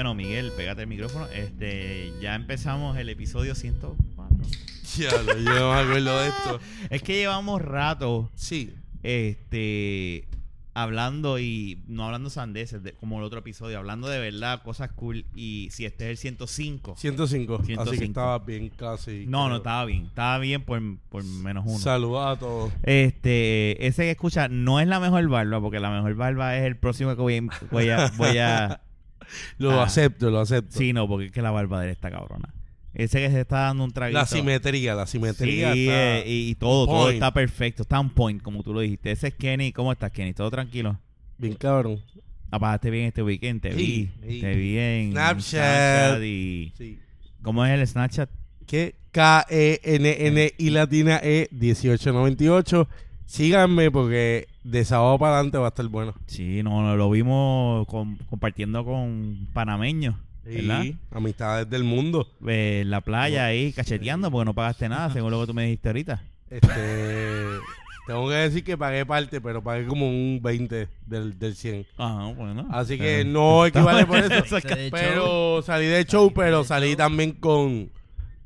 Bueno, Miguel, pégate el micrófono. Este, ya empezamos el episodio 104. Ya, lo- yo no me acuerdo de esto. Es que llevamos rato Sí. este hablando y no hablando sandeces de- como el otro episodio, hablando de verdad cosas cool y si este es el 105. 105. Así 105. que estaba bien casi. No, no estaba bien, estaba bien por, por menos uno. Saludos a todos. Este, ese que escucha no es la mejor barba, porque la mejor barba es el próximo que voy a voy a, voy a Lo Ah. acepto, lo acepto. Sí, no, porque es que la barba de él está cabrona. Ese que se está dando un traguito. La simetría, la Sí, simetría. está- eh, y, y todo, todo está perfecto. Está on point, como tú lo dijiste. Ese es Kenny. ¿Cómo estás, Kenny? ¿Todo tranquilo? Bien cabrón. Apagaste bien este weekend. Te Sí, vi. sí. Te vi en Snapchat. y... Sí. ¿Cómo es el Snapchat? Que K-E-N-N y latina E 1898. Síganme porque de sábado para adelante va a estar bueno. Sí, no, no, lo vimos con- compartiendo con panameños. ¿Verdad? Sí, amistades del mundo. Eh, en la playa ahí cacheteando porque no pagaste nada, según lo que tú me dijiste ahorita. Este, tengo que decir que pagué parte, pero pagué como un 20 del, del 100. Ah, bueno. Así que Eh, no equivale por eso. Pero salí de show, pero de salí show. también con,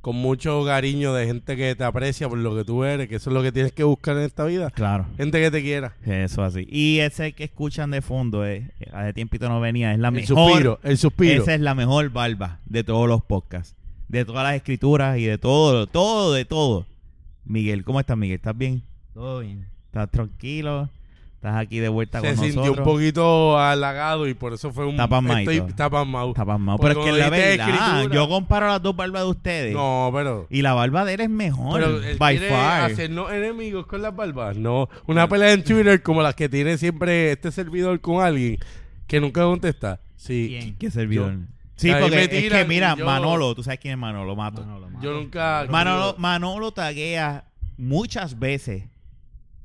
con mucho cariño de gente que te aprecia por lo que tú eres, que eso es lo que tienes que buscar en esta vida. Claro. Gente que te quiera. Eso así. Y ese que escuchan de fondo, eh, hace tiempito no venía, es la El mejor. suspiro, el suspiro. Esa es la mejor barba de todos los podcasts. De todas las escrituras y de todo, todo, de todo. Miguel, ¿cómo estás, Miguel? ¿Estás bien? Todo bien. ¿Estás tranquilo? ¿Estás aquí de vuelta Se con sintió nosotros? un poquito halagado y por eso fue un... Pasmadito. estoy-. Está pasmado. Porque Pero es que la verdad, escritura- yo comparo las dos barbas de ustedes. No, pero... Y la barba de él es mejor. Pero él by quiere far. hacernos enemigos con las barbas. No, una pelea en Twitter como las que tiene siempre este servidor con alguien que nunca contesta. Sí. ¿Quién? ¿Qué servidor? Yo- sí, Ahí porque es que mira, yo- Manolo, tú sabes quién es Manolo, Mato. Manolo, Manolo. Yo nunca... Manolo, Manolo taguea muchas veces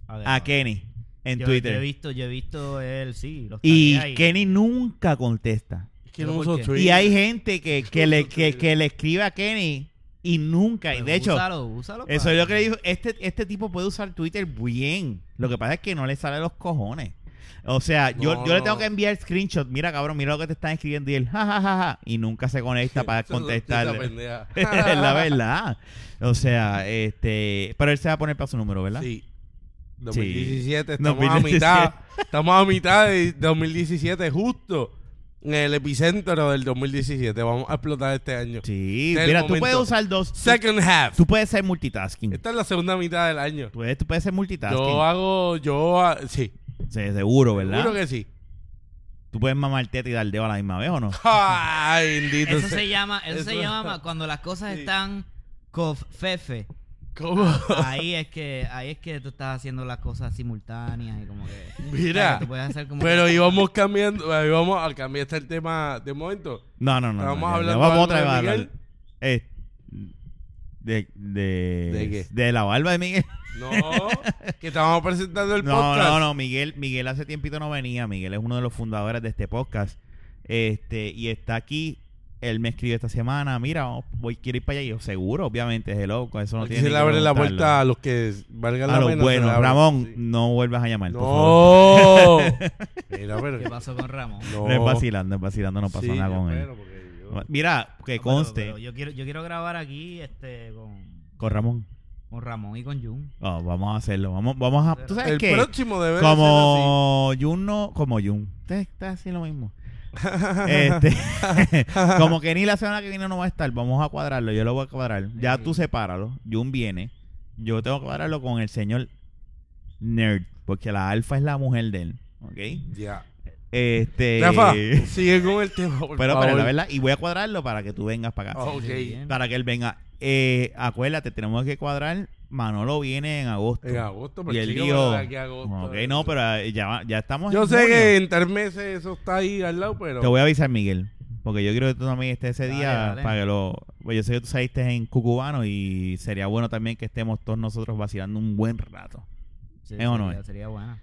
a Kenny en Yo- Twitter. Yo he visto, yo he visto él, sí. los y Kenny nunca contesta. Es que no. Y hay gente que, que, le, que, que le escribe a Kenny y nunca. Y Pues de hecho, úsalo, úsalo eso es lo que le digo. Este, este tipo puede usar Twitter bien. Lo que pasa es que no le sale los cojones. O sea, yo, No, yo le no. tengo que enviar screenshot. Mira, cabrón, mira lo que te están escribiendo. Y él, jajajaja. Ja, ja, ja", y nunca se conecta para contestarle. es la verdad. O sea, este. Pero él se va a poner para su número, ¿verdad? Sí. 2017, estamos 2017. a mitad. Estamos a mitad de 2017, justo en el epicentro del 2017. Vamos a explotar este año. Sí, Este mira, tú puedes usar dos. Second half. Tú puedes ser multitasking. Esta es la segunda mitad del año. Tú puedes, tú puedes ser multitasking. Yo hago, yo, ah, sí, Sí, seguro, ¿verdad? seguro que sí. Tú puedes mamar teta y dar dedo a la misma vez, ¿o no? Ay, bendito Eso se llama, eso, se llama cuando las cosas Sí. están cofefe. ¿Cómo? Ahí es que, ahí es que tú estás haciendo las cosas simultáneas y como que. Mira, que tú puedes hacer como pero que- íbamos cambiando, íbamos a cambiar este tema de momento. No, no, no. No, hablando vamos algo otra vez de a hablar. Miguel. Eh, de, de, ¿De qué? de la barba de Miguel. No, que estábamos presentando el No, podcast. no, no, Miguel, Miguel hace tiempito no venía. Miguel es uno de los fundadores de este podcast. Este, y está aquí. Él me escribe esta semana, mira, vamos, voy, quiero ir para allá. Y yo, seguro, obviamente, es loco. Eso no Aquí tiene se le que abre la puerta a los que valgan A la pena. abre. Ramón, Sí. no vuelvas a llamar, por favor. No. Mira, pero. ¿Qué pasó con Ramón? No. No es vacilando, es vacilando, no pasó Sí, nada yo con él. yo- Mira, que No, conste pero yo quiero, yo quiero grabar aquí este con, con Ramón. con Ramón y con Jun. Oh, vamos a hacerlo. Vamos, vamos a. ¿Tú sabes El qué? próximo debe Como Jun no. Como Jun. Usted está así lo mismo. Este, como que ni la semana que viene no va a estar, vamos a cuadrarlo. Yo lo voy a cuadrar. Ya tú sepáralo. Jun viene. Yo tengo que cuadrarlo con el señor Nerd. Porque la alfa es la mujer de él. ¿Ok? Ya. Este. Rafa, sigue con el tema, por pero, favor. pero la verdad. Y voy a cuadrarlo para que tú vengas para acá. Ah. Para que él venga. Eh, acuérdate, tenemos que cuadrar. Manolo viene en agosto. En agosto, Y pero él dijo. pero de aquí a agosto, Ok, eh. no, pero eh, ya, ya estamos. Yo en sé junio. que en tres meses eso está ahí al lado, pero. Te voy a avisar, Miguel. Porque yo quiero que tú también estés ese Dale, día dale. para que lo. Pues yo sé que tú saliste en Cucubano y sería bueno también que estemos todos nosotros vacilando un buen rato. Sí, ¿Es o no sería, es? sería buena.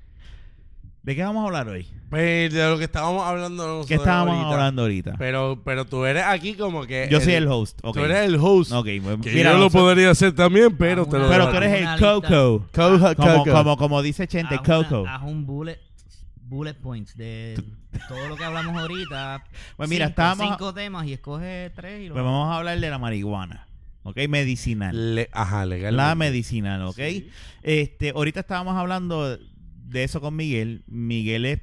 ¿De qué vamos a hablar hoy? Pues de lo que estábamos hablando nosotros ¿Qué estábamos ahorita. hablando ahorita? Pero, pero tú eres aquí como que. yo soy el host. ok. Tú eres el host. Ok, pues, Que mira, yo lo podría hacer también, pero te lo Pero tú eres el. Coco. Coco, Como, Coco. como, como dice Chente, Haz una- Coco. Haz un bullet bullet points de todo lo que hablamos ahorita. Pues mira, cinco, estábamos- cinco temas y escoge tres y lo Pues vamos a hablar de la marihuana, ¿ok? Medicinal. Le- ajá, legal. La medicinal, ¿ok? Sí. Este, ahorita estábamos hablando de eso con Miguel. Miguel es...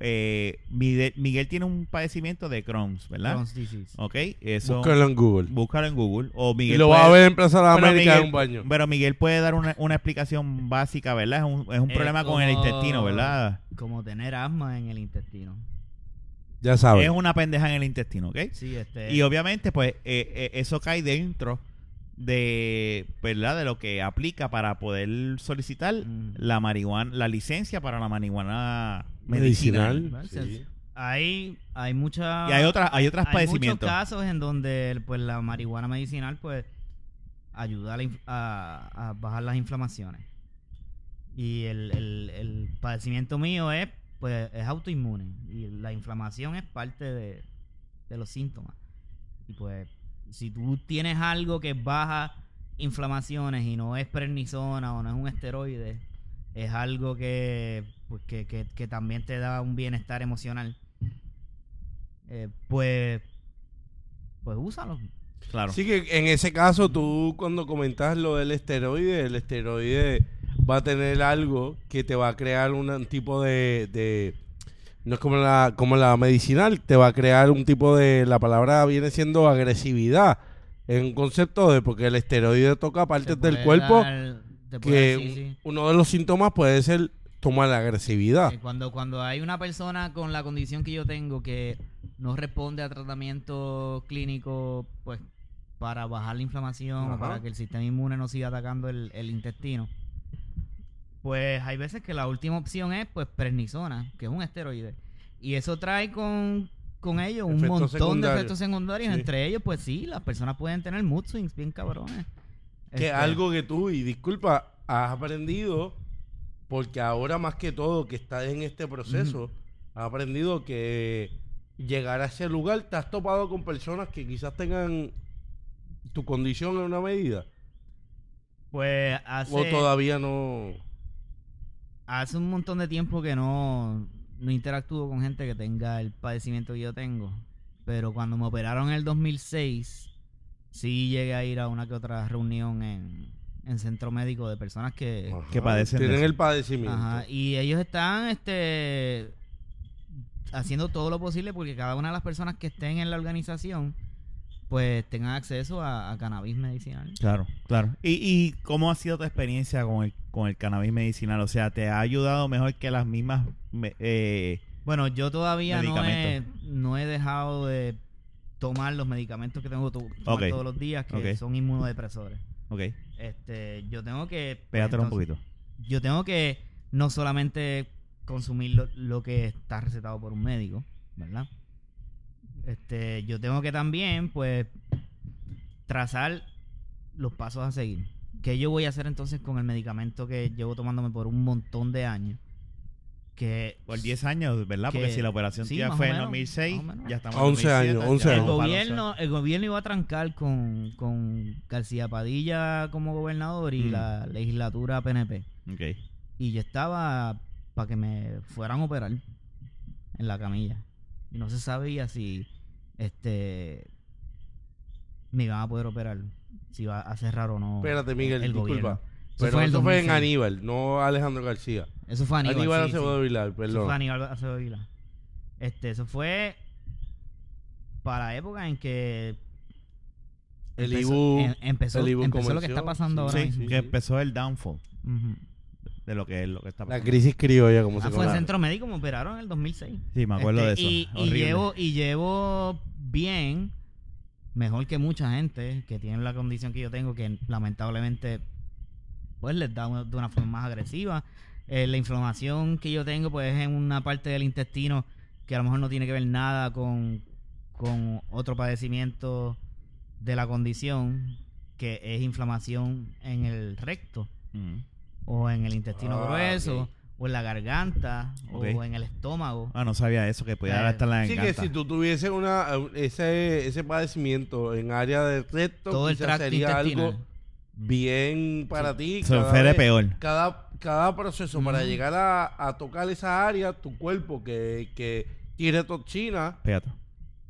eh, Miguel, Miguel tiene un padecimiento de Crohn's, ¿verdad? Crohn's disease. ¿Ok? Eso... Búscalo en Google. Búscalo en Google. O Miguel y lo puede- va a ver en Plaza de América Miguel, en un baño. pero Miguel puede dar una, una explicación básica, ¿verdad? Es un, es un problema con el intestino, ¿verdad? Como tener asma en el intestino. Ya sabes. Es una pendeja en el intestino, ¿ok? Sí, este. Y obviamente, pues, eh, eh, eso cae dentro de, ¿verdad? De lo que aplica para poder solicitar Mm. la marihuana, la licencia para la marihuana medicinal. medicinal. sí. hay, hay mucha. Y hay otras, hay otras hay muchos padecimientos. casos en donde pues la marihuana medicinal pues ayuda a, la inf- a- a bajar las inflamaciones. Y el, el- el padecimiento mío es pues es autoinmune y la inflamación es parte de, de los síntomas. Y pues si tú tienes algo que baja inflamaciones y no es prednisona o no es un esteroide, es algo que, pues, que, que, que también te da un bienestar emocional. Eh, pues, pues úsalo. Claro. Así que en ese caso, tú cuando comentas lo del esteroide, el esteroide va a tener algo que te va a crear un tipo de, de- no es como la como la medicinal, te va a crear un tipo de la palabra viene siendo agresividad. En un concepto de porque el esteroide toca partes Te del cuerpo dar- que sí, uno de los síntomas puede ser tomar la agresividad. Cuando, cuando hay una persona con la condición que yo tengo que no responde a tratamiento clínico, pues para bajar la inflamación Ajá. o para que el sistema inmune no siga atacando el, el intestino, pues hay veces que la última opción es pues prednisona, que es un esteroide. Y eso trae con, con ello un montón de efectos secundarios. Sí. Entre ellos, pues sí, las personas pueden tener mood swings bien cabrones. Que Este, algo que tú, y disculpa, has aprendido, porque ahora más que todo que estás en este proceso, has aprendido que llegar a ese lugar te has topado con personas que quizás tengan tu condición en una medida. Pues hace... O todavía no. Hace un montón de tiempo que no, no interactúo con gente que tenga el padecimiento que yo tengo. Pero cuando me operaron en el 2006, sí llegué a ir a una que otra reunión en, en centro médico de personas que... Ajá, que padecen de Tienen el padecimiento. Ajá, y ellos están este haciendo todo lo posible porque cada una de las personas que estén en la organización pues tengan acceso a, a cannabis medicinal. Claro, claro. ¿Y, ¿Y cómo ha sido tu experiencia con el, con el cannabis medicinal? O sea, ¿te ha ayudado mejor que las mismas... me- eh, Bueno, yo todavía no he, no he dejado de tomar los medicamentos que tengo que tomar todos los días, que son inmunodepresores. ok, Este, yo tengo que... pues, pégatelo un poquito. Yo tengo que no solamente consumir lo, lo que está recetado por un médico, ¿verdad? Este, yo tengo que también, pues, trazar los pasos a seguir. ¿Qué yo voy a hacer entonces con el medicamento que llevo tomándome por un montón de años? Que Por 10 años, ¿verdad? Porque que- si la operación sí, más fue o en menos, 2006, más o menos. ya estamos 11 en años, 2007, 11 ya el años. los gobierno, el gobierno iba a trancar con, con García Padilla como gobernador y Mm. la legislatura PNP. 11. Ok. Y yo estaba para que me fueran a operar en la camilla. Y no se sabía si este me iban a poder operar, si iba a cerrar o no. Espérate, Miguel, el disculpa. gobierno. Eso Pero fue en eso fue en 2006. Aníbal, no Alejandro García. Eso fue Aníbal. Aníbal sí, sí. Acevedo Vilar, Eso perdón. fue Aníbal Acevedo Vila. Este, eso fue para la época en que El empezó, Ibu- em- empezó, el Ibu empezó lo que está pasando sí, ahora Sí, sí, que sí. empezó el downfall Ujú. De lo que es lo que está La pasando. crisis criolla, como se Ah, fue el centro médico, me operaron en el 2006. Sí, me acuerdo Este, de eso. Y, llevo, y llevo bien, mejor que mucha gente que tiene la condición que yo tengo, que lamentablemente pues les da una- de una forma más agresiva. Eh, la inflamación que yo tengo pues es en una parte del intestino que a lo mejor no tiene que ver nada con, con otro padecimiento de la condición, que es inflamación en el recto Mm. O en el intestino Ah, grueso, o en la garganta, o en el estómago. Ah, no sabía eso, que podía Eh, estar la Sí, que garganta. si tú tuvieses una, ese, ese padecimiento en área del recto, todo el tracto sería intestinal. algo bien para ti. Se de vez- peor. Cada, cada proceso para llegar a, a tocar esa área, tu cuerpo que, que tiene toxina, Fíjate.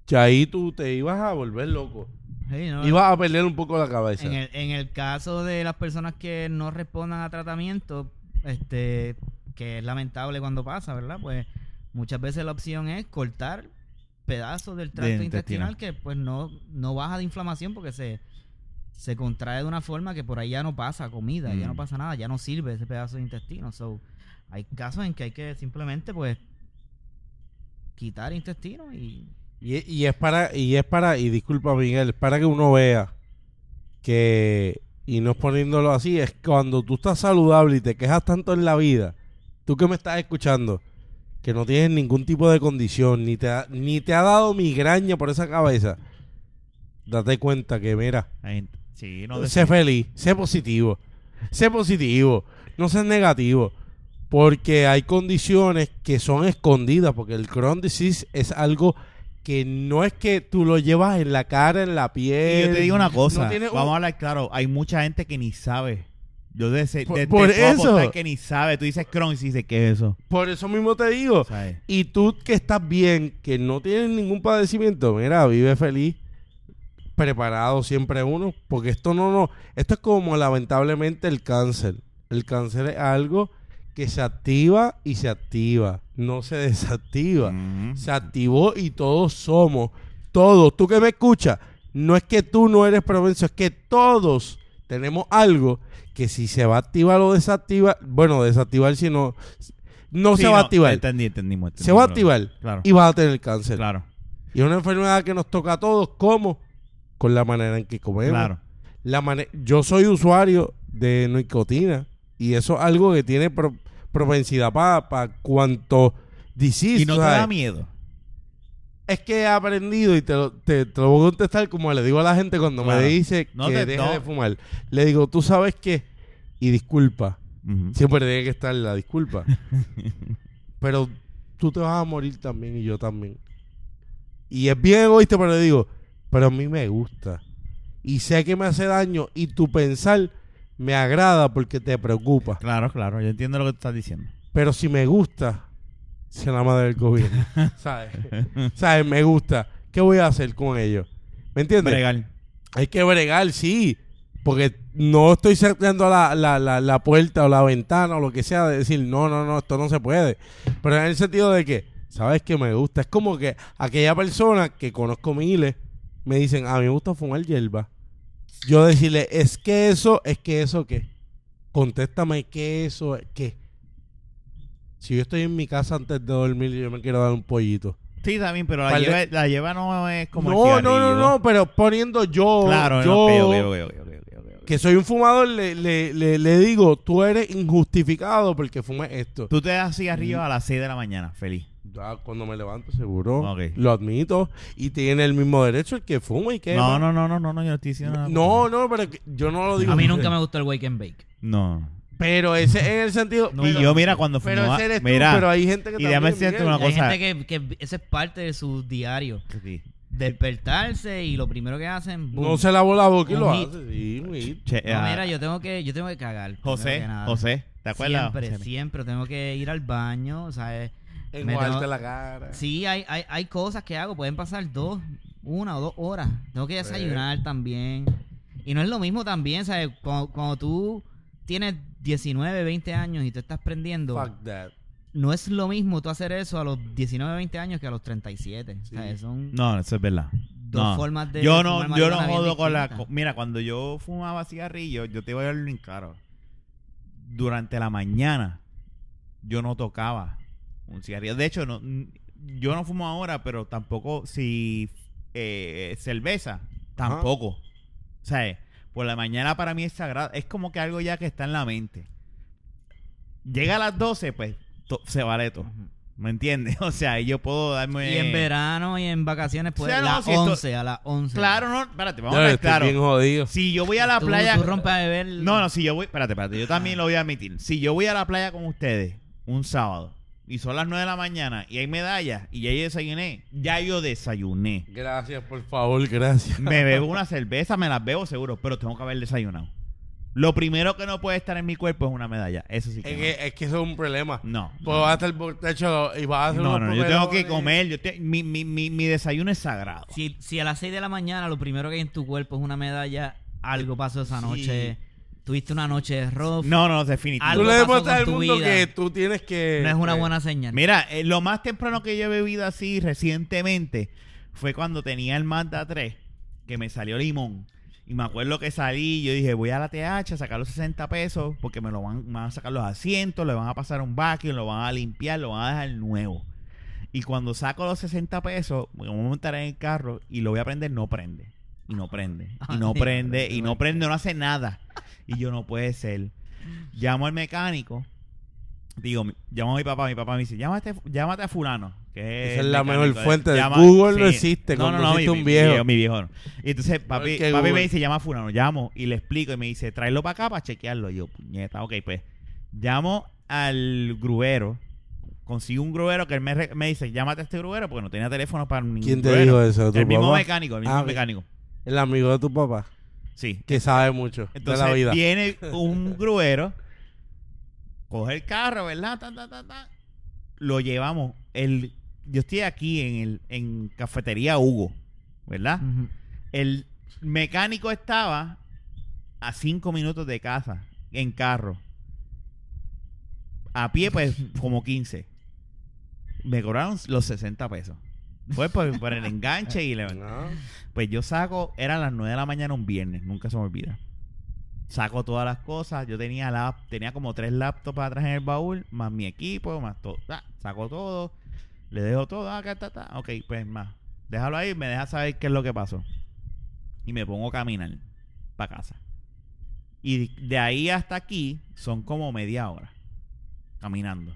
que ahí tú te ibas a volver loco. Sí, ¿no? Ibas a perder un poco la cabeza. En el, en el caso de las personas que no respondan a tratamiento, este, que es lamentable cuando pasa, ¿verdad? Pues muchas veces la opción es cortar pedazos del tracto De intestinal intestinal. que pues no, no baja de inflamación porque se, se contrae de una forma que por ahí ya no pasa comida, ya Mm. no pasa nada, ya no sirve ese pedazo de intestino. So, hay casos en que hay que simplemente pues quitar intestino y Y, y es para, y es para, y disculpa Miguel, es para que uno vea que, y no es poniéndolo así, es cuando tú estás saludable y te quejas tanto en la vida, tú que me estás escuchando, que no tienes ningún tipo de condición, ni te ha, ni te ha dado migraña por esa cabeza, date cuenta que, mira, Sí, no sé feliz, sé positivo, sé positivo, no seas negativo. Porque hay condiciones que son escondidas, porque el Crohn disease es algo que no es que tú lo llevas en la cara, en la Y piel. yo te digo una cosa, no tiene un- vamos a hablar claro, hay mucha gente que ni sabe. Yo de ese, Por- de, por te puedo eso. que ni sabe. Tú dices Crohn y dices, ¿qué es eso? Por eso mismo te digo. ¿Sabes? Y tú que estás bien, que no tienes ningún padecimiento, mira, vive feliz, preparado siempre uno, porque esto no, no, esto es como lamentablemente el cáncer. El cáncer es algo que se activa y se activa, no se desactiva. Ujú. Se activó y todos somos, todos, tú que me escuchas, no es que tú no eres propenso, es que todos tenemos algo que si se va a activar o desactivar, bueno, desactivar si no, no Sí, se va a activar, Entendí, entendimos. se va a activar Claro. y vas a tener cáncer. Claro, Y es una enfermedad que nos toca a todos, ¿cómo? Con la manera en que comemos. claro. La Yo soy usuario de nicotina y eso es algo que tiene pro- propensidad para cuanto disease, Y no te ¿sabes? da miedo. Es que he aprendido y te lo, te, te lo voy a contestar como le digo a la gente cuando Claro. me dice No que te- deje no. de fumar. Le digo, tú sabes qué, y disculpa, siempre tiene que estar la disculpa. pero tú te vas a morir también y yo también. Y es bien egoísta, pero le digo, pero a mí me gusta. Y sé que me hace daño y tu pensar me agrada porque te preocupa. Claro, claro. Yo entiendo lo que tú estás diciendo. Pero si me gusta, se la madre del gobierno. ¿Sabes? ¿Sabes? Me gusta. ¿Qué voy a hacer con ellos? ¿Me entiendes? Bregar. Hay que bregar, sí. Porque no estoy cerrando la, la, la, la puerta o la ventana o lo que sea de decir, no, no, no, esto no se puede. Pero en el sentido de que, ¿sabes que me gusta? Es como que aquella persona que conozco miles me dicen, a mí me gusta fumar hierba. Yo decirle, es que eso, es que eso qué. Contéstame, ¿qué eso es qué? Si yo estoy en mi casa antes de dormir y yo me quiero dar un pollito. Sí, también, pero la lleva, la lleva no es como el no, no, no, no, pero poniendo yo, Claro, yo no, ok, ok, ok, ok, ok, ok, ok. que soy un fumador, le, le, le, le digo, tú eres injustificado porque fumes esto. Tú te das cigarrillo a las 6 de la mañana, feliz. Ya cuando me levanto, seguro, lo admito, y tiene el mismo derecho el que fuma y que... No, no, no, no, no, no, yo no estoy diciendo nada. No, no, pero que- yo no lo digo. a mí nunca me gustó el wake and bake. No. Pero ese en el sentido... y pero- yo, mira, cuando Pero fumaba... ese eres tú, mira, pero hay gente que y déjame también, decirte una Hay cosa. gente que, que eso es parte de su diario. Sí. Despertarse y lo primero que hacen... boom. No se lavó la boca y lo hit. hace. Sí, un hit. Che, No, ah, mira, yo tengo que, yo tengo que cagar. José. José, ¿te acuerdas? Siempre, José? siempre tengo que ir al baño, ¿sabes? Me Enjuagarte tengo- la cara. Sí, hay, hay, hay cosas que hago, pueden pasar dos, una o dos horas. Tengo que desayunar también. Y no es lo mismo también, ¿sabes? Cuando, cuando tú tienes 19, 20 años y tú estás prendiendo, Fuck that. no es lo mismo tú hacer eso a los 19, 20 años que a los 37. Sí. ¿sabes? Son No, eso es verdad. dos no. formas de... yo no, yo no jodo con la... Mira, cuando yo fumaba cigarrillo, yo te voy a dar bien caro. Durante la mañana, yo no tocaba un cigarrillo. De hecho, no, yo no fumo ahora, pero tampoco si eh, cerveza, tampoco. O sea, por la mañana para mí es sagrado. Es como que algo ya que está en la mente. Llega a las 12, pues to- se vale todo. ¿Me entiendes? O sea, yo puedo darme... Y en verano y en vacaciones, pues O sea, no, las si esto- 11, a las 11. Claro, no, espérate, vamos a ver, claro. bien jodido. Si yo voy a la Tú, playa... tú rompes a beber... No, no, si yo voy... Espérate, espérate, yo también lo voy a admitir. Si yo voy a la playa con ustedes un sábado y son las 9 de la mañana y hay medallas y ya yo desayuné, ya yo desayuné. Gracias, por favor, gracias. Me bebo una cerveza, me las bebo seguro, pero tengo que haber desayunado. Lo primero que no puede estar en mi cuerpo es una medalla. Eso sí que Es no. que, es que eso es un problema. No. Pues vas a estar borracho y vas a hacer No, no, yo tengo que comer. Yo te- mi, mi, mi, mi desayuno es sagrado. Si, si a las 6 de la mañana lo primero que hay en tu cuerpo es una medalla, algo pasó esa noche. Tuviste una noche rough. No, no, definitivo. Tú Algo le pasó demuestras al mundo vida. que tú tienes que... no es una eh, buena señal. Mira, eh, lo más temprano que yo he bebido así recientemente fue cuando tenía el Mazda 3, que me salió limón. Y me acuerdo que salí, yo dije, voy a la TH a sacar los 60 pesos, porque me lo van, me van a sacar los asientos, le van a pasar un vacuum, lo van a limpiar, lo van a dejar nuevo. Y cuando saco los 60 pesos, me voy a montar en el carro y lo voy a prender, no prende. Y no prende. Y no prende. Y no prende, no hace nada. Y yo no puede ser. Llamo al mecánico. Digo, llamo a mi papá. Mi papá me dice, llámate, llámate a fulano. Que Esa es la mecánico". mejor fuente de Llama- Google no existe, cuando existe mi, un viejo. Mi, mi viejo no. Y entonces papi, papi me dice, llama a fulano. Llamo y le explico y me dice, tráelo para acá para chequearlo. Y yo, puñeta, ok, pues. Llamo al gruero. Consigo un gruero que él me, me dice, llámate a este gruero porque no tenía teléfono para ningún ¿Quién te gruero. dijo eso? ¿Tu El mismo mecánico, el mismo Ah, mecánico. El amigo de tu papá, Sí. que sabe mucho Entonces de la vida. viene un gruero, coge el carro, ¿verdad? Ta, ta, ta, ta. Lo llevamos. El, yo estoy aquí en, el, en Cafetería Hugo, ¿verdad? El mecánico estaba a cinco minutos de casa, en carro. A pie, pues, como 15. Me cobraron los 60 pesos. Fue por, por el enganche y le... No. Pues yo saco, eran las 9 de la mañana un viernes, nunca se me olvida. Saco todas las cosas, yo tenía lap, tenía como tres laptops atrás en el baúl, más mi equipo, más todo. Ta, saco todo, le dejo todo, ah, acá, ta, ta. ok, pues más. Déjalo ahí, me deja saber qué es lo que pasó. Y me pongo a caminar para casa. Y de ahí hasta aquí son como media hora caminando.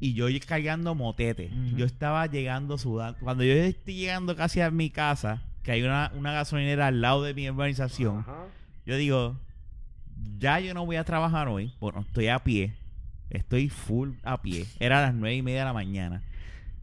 Y yo cargando motete. Yo estaba llegando sudando. Cuando yo estoy llegando casi a mi casa, que hay una, una gasolinera al lado de mi urbanización, yo digo, ya yo no voy a trabajar hoy. Bueno, estoy a pie. Estoy full a pie. Era las nueve y media de la mañana.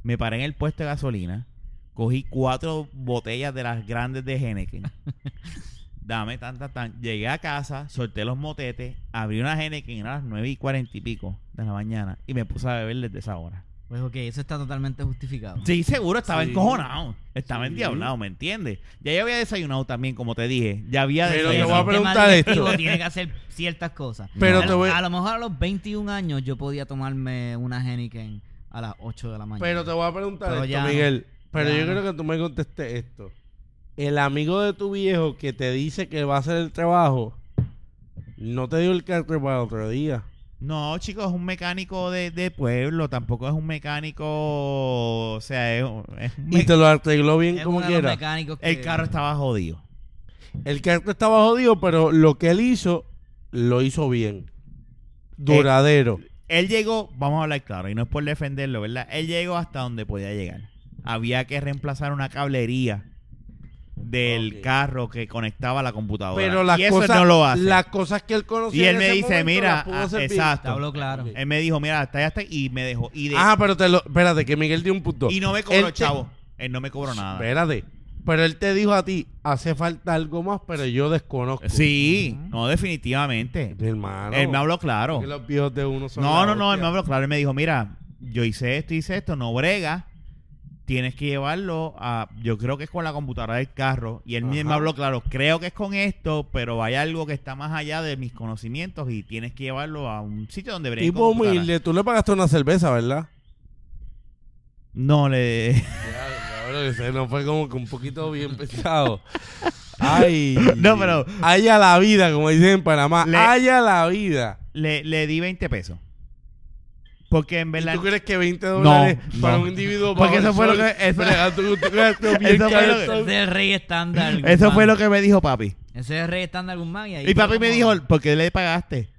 Me paré en el puesto de gasolina. Cogí cuatro botellas de las grandes de Henneken. Dame tan, tan, tan. Llegué a casa, solté los motetes, abrí una Henneken, era las nueve y cuarenta y pico de la mañana. Y me puse a beber desde esa hora. Pues ok, eso está totalmente justificado. Sí, seguro, estaba Sí. encojonado. Estaba Sí. endiablado, ¿me entiendes? Ya yo había desayunado también, como te dije. Ya había Pero Sí, te voy a desayunado. preguntar esto. tiene que hacer ciertas cosas. Pero a, te voy- a lo mejor a los 21 años yo podía tomarme una Henneken a las 8 de la mañana. Pero te voy a preguntar Pero esto, ya. Miguel. Pero Ya yo creo que tú me contestes esto. El amigo de tu viejo que te dice que va a hacer el trabajo, no te dio el carro para otro día. No, chicos, es un mecánico de, de pueblo. Tampoco es un mecánico. O sea, es, es un Y te lo arregló bien es como quiera. que- El carro estaba jodido. El carro estaba jodido, pero lo que él hizo, lo hizo bien. Duradero. Él llegó, vamos a hablar claro, y no es por defenderlo, ¿verdad? Él llegó hasta donde podía llegar. Había que reemplazar una cablería del carro que conectaba a la computadora. pero las y eso cosas, no lo hace. las cosas que él conocía Y él en me ese dice, momento mira, ah, exacto. Habló claro. Él me dijo, mira, hasta allá está y me dejó. Y, de, Ah, pero te lo, espérate, que Miguel dio un punto. y no me cobró, Él te- chavo. Él no me cobró nada. Espérate. Pero él te dijo a ti, hace falta algo más, pero yo desconozco. Sí, no, definitivamente. Mi hermano. Él me habló claro. Que los viejos de uno son No, no, no, él me habló claro. Él me dijo, mira, yo hice esto, hice esto, no brega. Tienes que llevarlo a, yo creo que es con la computadora del carro. Y él Ajá. habló claro, creo que es con esto, pero hay algo que está más allá de mis conocimientos y tienes que llevarlo a un sitio donde bregue Tipo humilde, tú le pagaste una cerveza, ¿verdad? No le... Ya, ese no fue como que un poquito bien pesado. Ay. No, pero- Haya la vida, como dicen en Panamá. Le- Haya la vida. le, le di 20 pesos. Porque en ¿Y verdad... tú crees que 20 dólares No, para no. un individuo Porque eso el fue lo que- eso- Eso fue lo Ese es el rey estándar. Eso Guzmán. fue lo que me dijo papi. Ese es el rey estándar Guzmán. Y, ahí Y papi me dijo, ¿por qué le pagaste?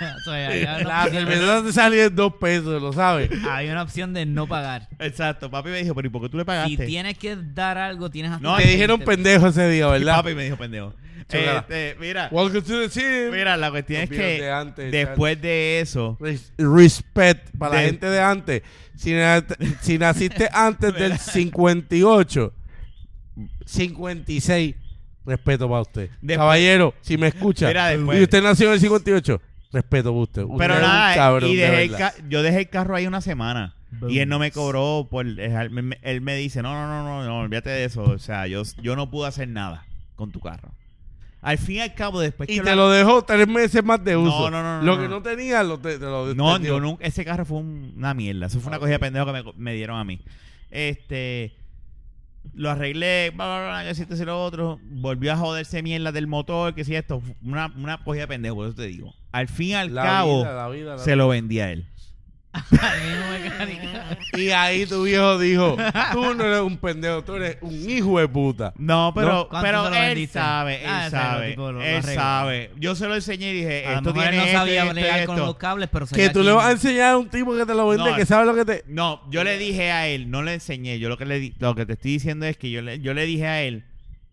O sea, había, una La opción, cerveza te salió en dos pesos, ¿lo sabes? había una opción de no pagar. Exacto, papi me dijo, pero ¿y por qué tú le pagaste? Si tienes que dar algo, tienes hasta No, Te 20. dijeron pendejo ese día, Y ¿verdad? papi me dijo pendejo. Este, mira, Welcome to the team. mira, la cuestión es Los que de antes, después de eso, Res- Respect para la De- gente de antes. Si, na- si naciste antes del 58, 56, respeto para usted. Después- Caballero, si me escucha Mira, después- y usted nació en el 58, respeto para usted. Usted Pero nada, cabrón, y de dejé el ca- yo dejé el carro ahí una semana. Boom. Y él no me cobró por él me dice, no, no, no, no, no, olvídate de eso. O sea, yo, yo no pude hacer nada con tu carro. Al fin y al cabo, después Y que te lo dejó tres meses más de uso. no, no, no, Lo no. que no tenía, lo te, te lo No, yo nunca, ese carro fue un- una mierda. Eso fue una cogida de pendejo que me, me dieron a mí. Este, lo arreglé, bla, bla, bla, que si esto y lo otro. Volvió a joderse mierda del motor, que si esto, una, una cogida de pendejo, por eso te digo. Al fin y al La cabo, vida, la vida, la se lo vendí a él. Y ahí tu viejo dijo, tú no eres un pendejo, tú eres un hijo de puta. No, pero, No, ¿cuánto pero él vendiste? sabe, él Ah, ese sabe, tipo lo- lo él sabe. Yo se lo enseñé y dije, A esto él tiene no esto, sabía bregar con esto. los cables, pero Que tú le vas a enseñar a un tipo que te lo vende, No, que sabe lo que te... No, yo le dije a él, no le enseñé. Yo lo que le di- lo que te estoy diciendo es que yo le, yo le dije a él,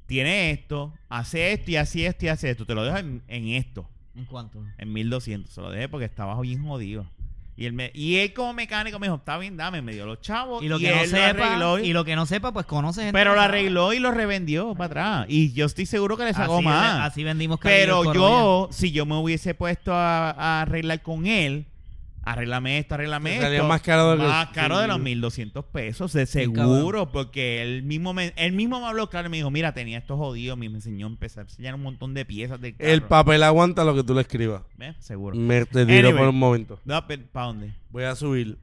tiene esto, hace esto y así esto y hace esto. Te lo dejo en, en esto, ¿En cuánto? en 1200. Se lo dejé porque estaba bien jodido. Y él, me, y él como mecánico me dijo, está bien, dame, me dio los chavos. Y lo que no él lo sepa, arregló y- y lo que no sepa, pues conoce gente pero lo arregló y lo revendió para atrás. Y yo estoy seguro que le sacó así, más. Así vendimos Pero yo, si yo me hubiese puesto a, a arreglar con él, arréglame esto, arréglame Te esto. más caro de más caro de los 1200 pesos, de seguro, porque él mismo me, él mismo me habló claro y me dijo, mira, tenía esto jodido, me enseñó a empezar a enseñar un montón de piezas del carro. El papel aguanta lo que tú le escribas. ¿Ves? Seguro. Me retiro Anyway. por un momento. No, ¿para dónde? Voy a subir.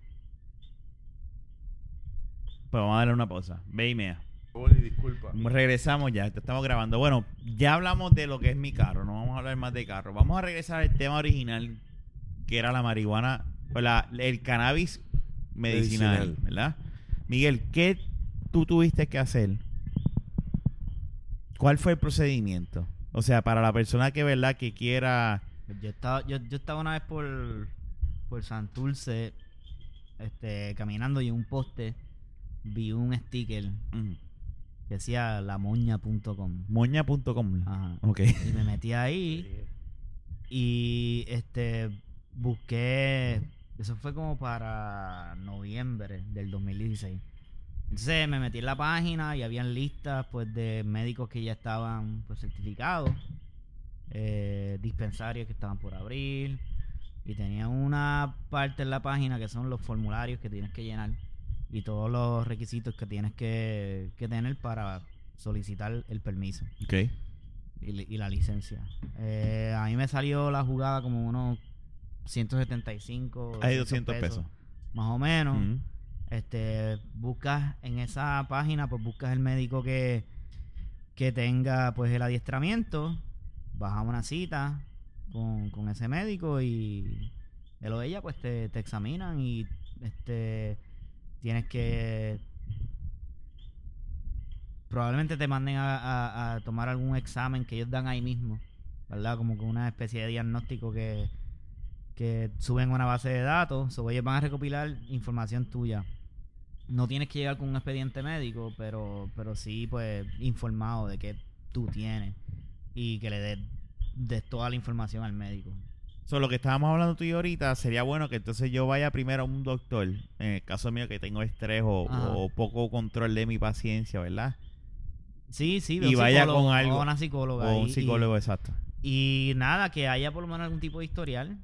Pues vamos a darle una pausa. Ve y mea. Oli, disculpa. Regresamos ya, te estamos grabando. Bueno, ya hablamos de lo que es mi carro, no vamos a hablar más de carro. Vamos a regresar al tema original, que era la marihuana, o la, el cannabis medicinal, Medicinal. ¿verdad? Miguel, ¿qué tú tuviste que hacer? ¿Cuál fue el procedimiento? O sea, para la persona que, ¿verdad? Que quiera... Yo estaba, yo, yo estaba una vez por, por Santurce, este, caminando y en un poste vi un sticker mm, que decía lamoña.com. Moña.com. Ajá. Ok. Y me metí ahí y este busqué eso fue como para noviembre del 2016 entonces me metí en la página y habían listas pues de médicos que ya estaban pues certificados eh, dispensarios que estaban por abrir y tenían una parte en la página que son los formularios que tienes que llenar y todos los requisitos que tienes que, que tener para solicitar el permiso Ok. y, y la licencia. Eh, a mí me salió la jugada como unos 175 Hay 200 pesos. más o menos. Mm. Este, buscas en esa página, pues buscas el médico que, que tenga pues el adiestramiento, vas a una cita con, con ese médico y él o ella pues te, te examinan y este tienes que probablemente te manden a, a- a tomar algún examen que ellos dan ahí mismo, ¿verdad? Como con una especie de diagnóstico que, que suben a una base de datos, o ellos van a recopilar información tuya. No tienes que llegar con un expediente médico, pero, pero sí, pues, informado de que tú tienes y que le des, des toda la información al médico. So, lo que estábamos hablando tú y yo ahorita, sería bueno que entonces yo vaya primero a un doctor, en el caso mío que tengo estrés o, poco control de mi paciencia, ¿verdad? Sí, sí, Y vaya con algo. O una psicóloga. O un y- y- psicólogo, exacto. Y, nada, que haya por lo menos algún tipo de historial.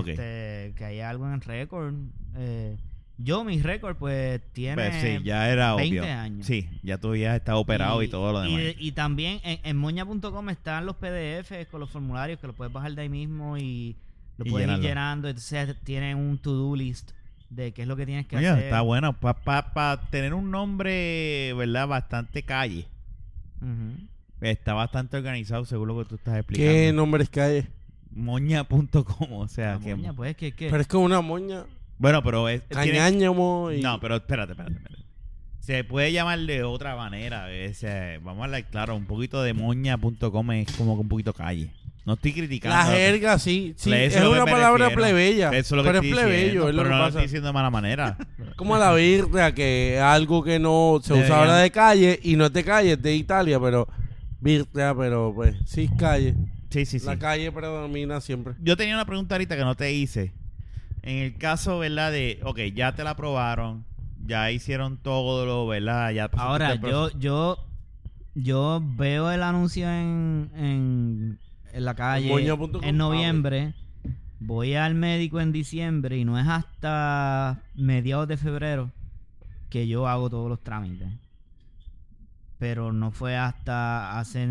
Este, que haya algo en el récord. Eh, yo, mi récord, pues, tiene Pues sí, ya era 20 obvio. años. Sí, ya tú ya estado operado y, todo lo demás. Y, también en, en moña.com están los PDF con los formularios que los puedes bajar de ahí mismo y lo puedes ir llenando. Entonces tienen un to-do list de qué es lo que tienes que Oye, hacer. está bueno. Para tener un nombre, ¿verdad? Bastante calle. Está bastante organizado según lo que tú estás explicando. ¿Qué nombre es calle? Moña.com, o sea, que... moña, pues, que, que Pero es como una moña. Bueno, pero es... Cañáñamo y... No, pero espérate, espérate, espérate. Se puede llamar de otra manera. es, eh, vamos a hablar claro, un poquito de moña.com es como que un poquito calle. No estoy criticando. La jerga, sí. sí es lo una palabra refiero. plebeya. Eso es lo pero es plebeyo, diciendo, es lo pero que no lo pasa. estoy diciendo de mala manera. Como la birria, que es algo que no se usa ahora de calle y no es de calle, es de Italia, pero birria, pero pues sí es calle. Sí, sí, sí. La calle predomina siempre. Yo tenía una pregunta ahorita que no te hice. En el caso, ¿verdad? De, ok, ya te la aprobaron, ya hicieron todo lo, ¿verdad? Ya Ahora, yo, yo yo veo el anuncio en, en, en la calle moño.com. en noviembre. Voy al médico en diciembre y no es hasta mediados de febrero que yo hago todos los trámites. Pero no fue hasta hace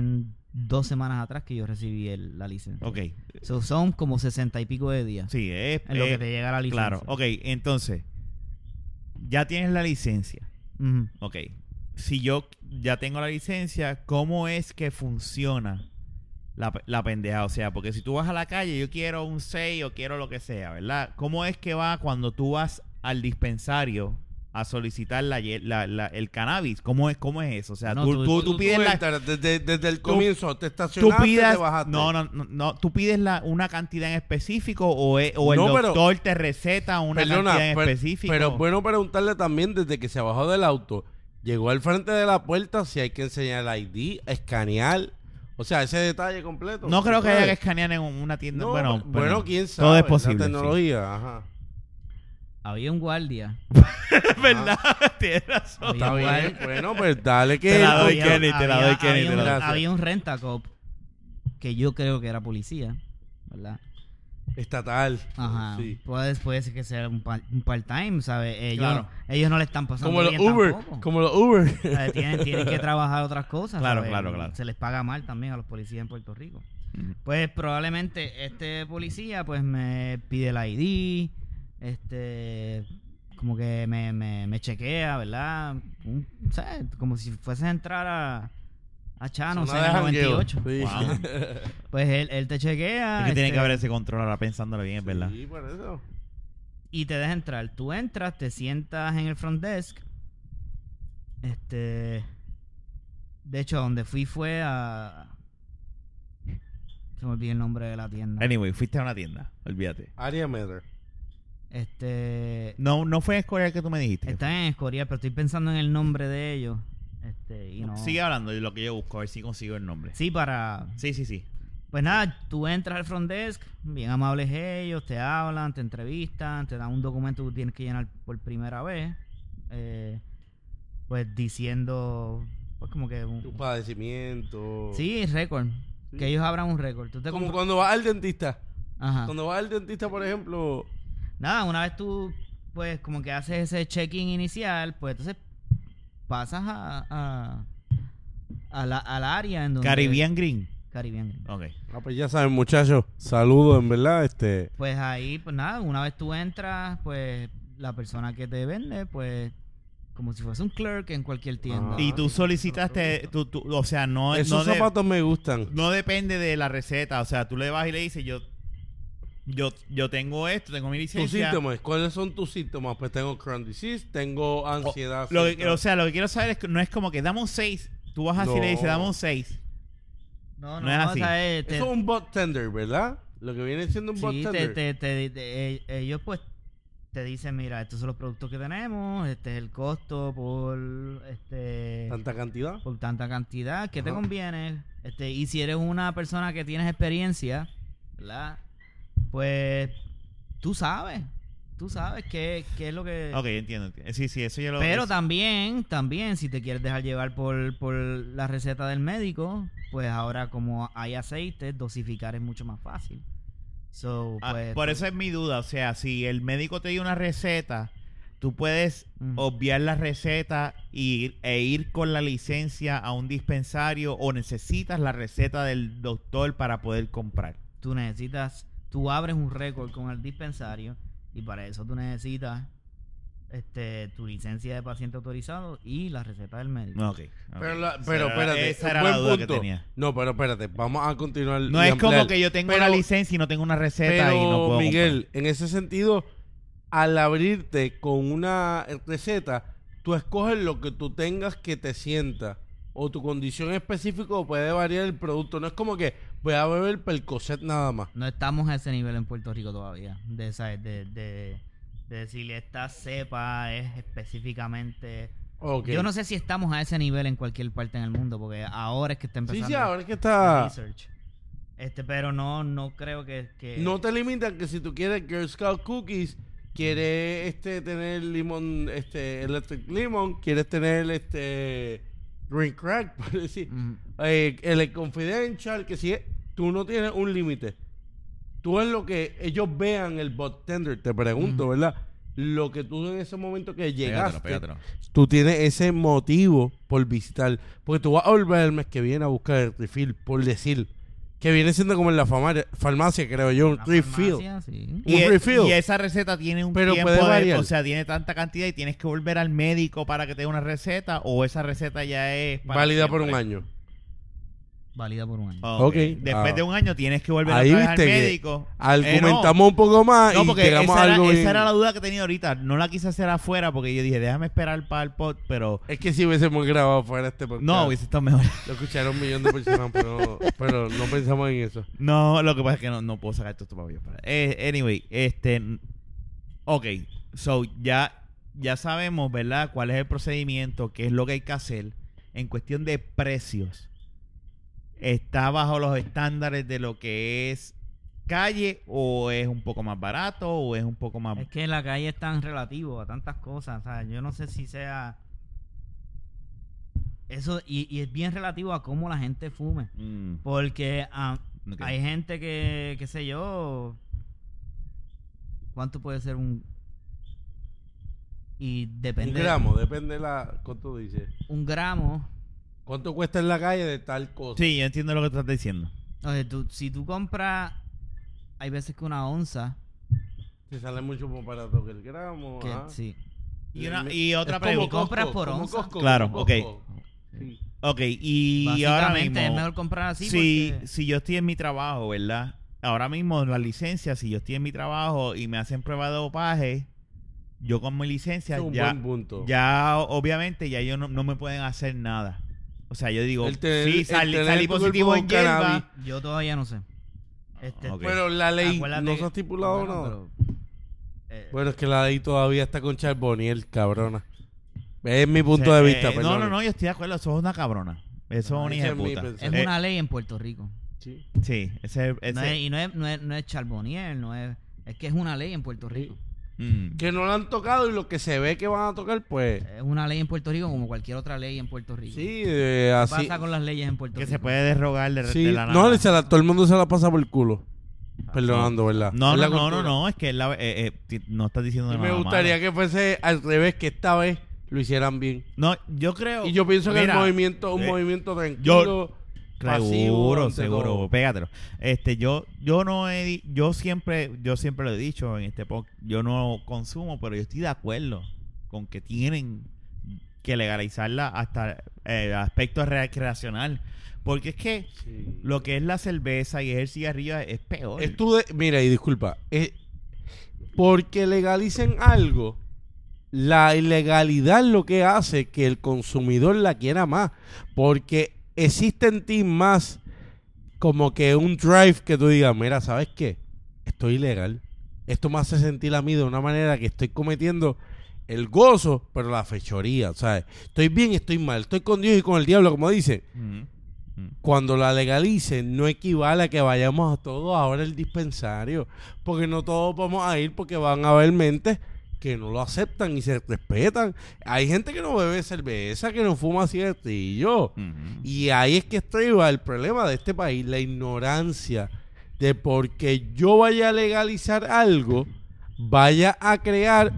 dos semanas atrás que yo recibí el- la licencia. Ok. So, son como sesenta y pico de días Sí, es... en lo que te llega la licencia. claro. Ok, entonces, ya tienes la licencia. Ujú. Ok. Si yo ya tengo la licencia, ¿cómo es que funciona la, la pendeja? O sea, porque si tú vas a la calle, yo quiero un 6 o quiero lo que sea, ¿verdad? ¿Cómo es que va cuando tú vas al dispensario a solicitar la, ye- la- la- el cannabis? ¿Cómo es, ¿Cómo es eso? O sea, No, tú, tú- tú- Tú, tú pides desde, desde el comienzo, te estacionaste, pides, te bajaste. no, no, no, no, tú pides la, una cantidad en específico o, e- o el No, pero- doctor te receta una Perdona, cantidad en específico. Pero es bueno preguntarle también desde que se bajó del auto, llegó al frente de la puerta si hay que enseñar el ID, escanear, o sea, ese detalle completo. no creo que ¿Se haya que escanear en una tienda. No, bueno, bueno, quién sabe. todo es posible, La sí. tecnología, ajá. Había un guardia. Verdad, tienes razón. Había Está un bien, guardia- bueno, pues dale que... Te la doy, había- Kenny, te la había- doy, Kenny, había te la doy. Había un rentacop que yo creo que era policía, ¿verdad? Estatal. Ajá. Sí. Puede, puede ser que sea un, pa- un part-time, ¿sabes? Ellos, Claro. ellos no le están pasando Como los bien Uber, tampoco. como los Uber. Eh, tienen, tienen que trabajar otras cosas. Claro, ¿sabes? claro, claro. Se les paga mal también a los policías en Puerto Rico. Ujú. Pues probablemente este policía pues me pide el ID, este como que me, me, me chequea, ¿verdad? Un- o sea, como si fuese a entrar a, a Chano, de jangueo. 98. Sí. Wow. Pues él, él te chequea Es que tiene este, que haber ese control ahora pensándolo bien, verdad. Sí, por eso. y te deja entrar. Tú entras, te sientas en el front desk. Este. De hecho, donde fui fue a. Se me olvidó el nombre de la tienda. Anyway, fuiste a una tienda, olvídate. Area Matter. Este. No, no fue Escorial que tú me dijiste. Están en Escorial, pero estoy pensando en el nombre de ellos. Este, y no. Sigue hablando de lo que yo busco, a ver si consigo el nombre. Sí, para. Sí, sí, sí. Pues nada, tú entras al front desk, bien amables ellos, te hablan, te entrevistan, te dan un documento que tú tienes que llenar por primera vez. eh, pues diciendo, pues como que. un- Tu padecimiento. sí, récord. Sí. Que ellos abran un récord. Como compras- cuando vas al dentista. Ajá. Cuando vas al dentista, por ejemplo, Nada, una vez tú, pues, como que haces ese check-in inicial, pues entonces pasas a, a, a la, al área en donde... Caribbean Green. Caribbean Green. Ok. ah, pues ya saben, muchachos, saludos, en verdad, este... Pues ahí, pues nada, una vez tú entras, pues la persona que te vende, pues como si fuese un clerk en cualquier tienda. Y tú solicitaste, tú, tú- o sea, no, Esos no, de- zapatos me gustan. no depende de la receta. O sea, tú le vas y le dices, yo, yo, yo tengo esto, tengo mi Tus licencia. síntomas, ¿cuáles son tus síntomas? Pues tengo Crohn disease, tengo ansiedad. Lo que, o sea, lo que quiero saber es que no es como que dame un 6. Tú vas así y le dices, No. dame un 6. no, no es así. o sea, eh, te- Eso es un bot tender, ¿verdad? Lo que viene siendo un bot Sí, tender. te- te- te- eh, ellos pues te dicen, mira, estos son los productos que tenemos, este es el costo por este Tanta cantidad. por tanta cantidad, ¿qué te conviene? Este, y si eres una persona que tienes experiencia, ¿verdad? Pues tú sabes, tú sabes qué, qué es lo que Ok, entiendo. Sí, sí, eso yo lo pero es- también, también, si te quieres dejar llevar por, por la receta del médico, pues ahora como hay aceite, dosificar es mucho más fácil. So, Ah, pues, por pues, eso es mi duda. O sea, si el médico te dio una receta, tú puedes obviar la receta y, e ir con la licencia a un dispensario o necesitas la receta del doctor para poder comprar. tú necesitas, tú abres un récord con el dispensario y para eso tú necesitas este tu licencia de paciente autorizado y la receta del médico. Ok. ok. Pero, la- pero espérate, Esa era buen la duda punto. que tenía. No, pero espérate, vamos a continuar. No y es como que yo tengo Pero- una licencia y no tengo una receta Pero, y no puedo Miguel, en ese sentido, al abrirte con una receta, tú escoges lo que tú tengas que te sienta. O tu condición específica o puede variar el producto. No es como que voy a beber Percocet nada más. No estamos a ese nivel en Puerto Rico todavía. De, esa, de, de, de decirle esta cepa es específicamente. Ok. Yo no sé si estamos a ese nivel en cualquier parte en el mundo, porque ahora es que está Sí, empezando sí, ahora es que está... research. Este, pero no, no creo que, que- No te limitan que si tú quieres Girl Scout Cookies, quieres este tener limón, este Electric Lemon, quieres tener este green crack, por decir. Mm. Eh, el confidential, que si es- tú no tienes un límite. Tú es lo que ellos vean el bot tender, te pregunto, ¿verdad? Lo que tú en ese momento que llegaste, Pégatelo, pégatelo. tú tienes ese motivo por visitar. Porque tú vas a volver el mes que viene a buscar el refill, por decir. Que viene siendo como en la fama- farmacia, creo yo, un refill. farmacia, sí. Un Y, e- refill. y esa receta tiene un Pero tiempo puede de- variar. o sea, tiene tanta cantidad y tienes que volver al médico para que te dé una receta o esa receta ya es para Válida por un siempre? año. Válida por un año. Ok. Ok. Después Ah. de un año tienes que volver Ahí otra vez al viste que médico. Eh, Argumentamos un poco más no, no, y porque llegamos esa, a era, algo esa bien- era la duda que tenía ahorita. No la quise hacer afuera porque yo dije, déjame esperar para el pod, pero Es que si hubiésemos grabado fuera este podcast. no, hubiese estado mejor. Lo escucharon un millón de personas, pero, pero no pensamos en eso. No, lo que pasa es que no, no puedo sacar esto para. Eh, anyway, este. Ok, so ya, ya sabemos, ¿verdad? Cuál es el procedimiento, qué es lo que hay que hacer en cuestión de precios. ¿Está bajo los estándares de lo que es calle o es un poco más barato o es un poco más... Es que la calle es tan relativo a tantas cosas. O sea, yo no sé si sea. Eso, y, y es bien relativo a cómo la gente fume. Mm, Porque ah, hay gente que, qué sé yo. ¿Cuánto puede ser un.? Y depende. Un gramo, depende de la. ¿Cuánto dice? Un gramo. ¿Cuánto cuesta en la calle de tal cosa? Sí, yo entiendo lo que tú estás diciendo. Oye, tú, si tú compras. Hay veces que una onza. Se sale mucho más barato que el gramo. Que, ajá. sí. Y, una, y otra pregunta. compras por onza. Costco, Claro, ok. Sí. Ok, y ahora mismo... es mejor comprar así. si, porque- si yo estoy en mi trabajo, ¿verdad? Ahora mismo la licencia, si yo estoy en mi trabajo y me hacen prueba de dopaje, yo con mi licencia Es un ya, buen punto. ya obviamente ya ellos no, no me pueden hacer nada. O sea, yo digo, El tener- sí, el salí, tener salí tu positivo cuerpo en con cannabis. Yo todavía no sé. Este, Ok. Pero la ley acuérdate no que- se ha estipulado bueno, nada. pero, eh, Bueno, es que la ley todavía está con Charboniel, cabrona. Es mi punto O sea, de vista, eh, no, perdón. no, no, yo estoy de acuerdo, eso es una cabrona. Eso es una ese hija de es mi puta. pensamiento. es Eh, una ley en Puerto Rico. Sí. Sí, ese, ese No es- y no es, no es, no es Charbonnier, no es, es que es una ley en Puerto Rico. Mm, Que no la han tocado y lo que se ve que van a tocar, pues. Es una ley en Puerto Rico como cualquier otra ley en Puerto Rico. Sí, eh, ¿Qué así. pasa con las leyes en Puerto que Rico? se puede derrogar de, Sí, de la nada. no, se la- todo el mundo se la pasa por el culo. Perdonando, ¿verdad? No, no, no, no, es que la- eh, eh, no estás diciendo Y nada me gustaría malo. que fuese al revés, que esta vez lo hicieran bien. No, yo creo... Y yo pienso que el movimiento, un eh, movimiento tranquilo, pasivo, Seguro, seguro, todo. pégatelo. Este, yo, yo no he, yo siempre, yo siempre lo he dicho en este podcast, yo no consumo, pero yo estoy de acuerdo con que tienen que legalizarla hasta el aspecto recreacional, porque es que Sí. lo que es la cerveza y es el cigarrillo es peor. Es tu de- mira, y disculpa, es porque legalicen algo, la ilegalidad lo que hace que el consumidor la quiera más, porque existe en ti más como que un drive que tú digas, mira, ¿sabes qué? Estoy ilegal. Esto me hace sentir a mí de una manera que estoy cometiendo el gozo, pero la fechoría, ¿sabes? Estoy bien y estoy mal, estoy con Dios y con el diablo, como dicen Ujú. Ujú. cuando la legalicen no equivale a que vayamos a todos ahora el dispensario, porque no todos vamos a ir porque van a haber mentes que no lo aceptan y se respetan. Hay gente que no bebe cerveza, que no fuma cigarrillo. Ujú. Y ahí es que estriba el problema de este país, la ignorancia de porque yo vaya a legalizar algo, vaya a crear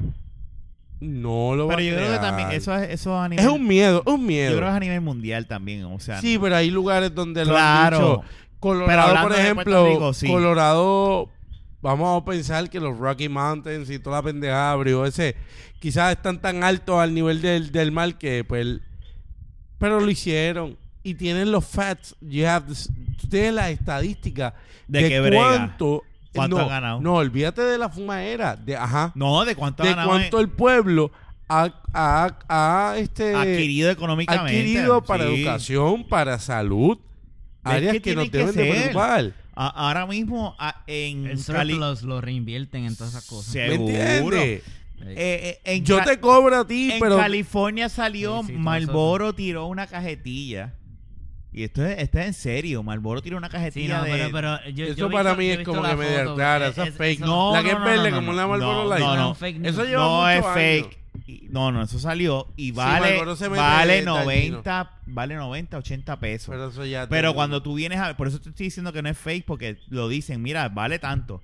no lo va Pero a yo creo que también eso es, eso a nivel, es un miedo, es un miedo. yo creo que es a nivel mundial también, o sea, Sí, pero hay lugares donde lo Claro. han dicho. Colorado, por ejemplo, Puerto Rico, sí. Colorado, vamos a pensar que los Rocky Mountains y toda la pendejada abrió ese, quizás están tan altos al nivel del, del mar que pues, pero lo hicieron y tienen los facts, you have this- tienes las estadísticas De que brega. cuánto, ¿Cuánto no, ha ganado? No, olvídate de la fumadera, de ajá, no, de cuánto ha de ganado cuánto el pueblo ha, ha- ha, este adquirido económicamente. adquirido para Sí. educación, para salud, áreas que que, nos tiene que deben de preocupar. A- ahora mismo a- en El Cali- surplus lo reinvierten en todas esas cosas. Sí. ¿Me Seguro. entiendes? Eh, eh, en Yo te cobro a ti, en pero California salió Sí, sí, tiró una cajetilla y esto es, esto es en serio Marlboro tiró una sí, cajetilla no, de pero, pero yo, eso yo para visto- mí es como la que media rara, eh, esa es es- fake. No, la no, que es no, verde no, como no, una Marlboro no, Light. no, no. es fake news. Eso lleva no es años. fake Y No, no, eso salió y Sí, vale, mete vale dañino. 90, vale 90, 80 pesos. Pero eso ya. Pero cuando tú vienes a por eso te estoy diciendo que no es fake, porque lo dicen, mira, vale tanto.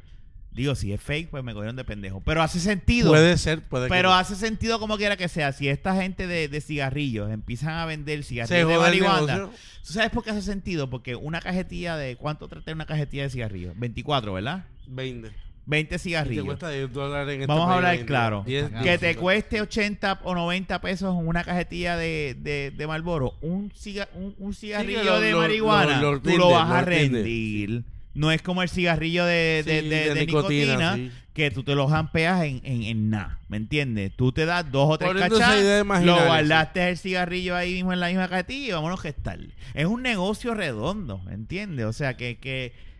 Digo, si es fake, pues me cogieron de pendejo. Pero hace sentido. Puede ser, puede que pero no. hace sentido como quiera que sea. Si esta gente de, de cigarrillos empiezan a vender cigarrillos de marihuana. ¿tú sabes por qué hace sentido? Porque una cajetilla de... ¿Cuánto trata una cajetilla de cigarrillos? 24, ¿verdad? 20. 20 Y te cigarrillos. cuesta 10 dólares en este Vamos a hablar claro. 10, Que te 10. cueste 80 o 90 pesos una cajetilla de, de, de Marlboro, un, ciga- un, un cigarrillo lo- de lo- marihuana, lo- lo tú lo vas a rendir. No es como el cigarrillo de, de, Sí, de- de nicotina, sí. que tú te lo jampeas en, en, en nada, ¿me entiendes? Tú te das dos o tres cachas, lo guardaste el cigarrillo ahí mismo en la misma cajetilla y vámonos a gestarle. Es un negocio redondo, ¿me entiendes? O sea, que... que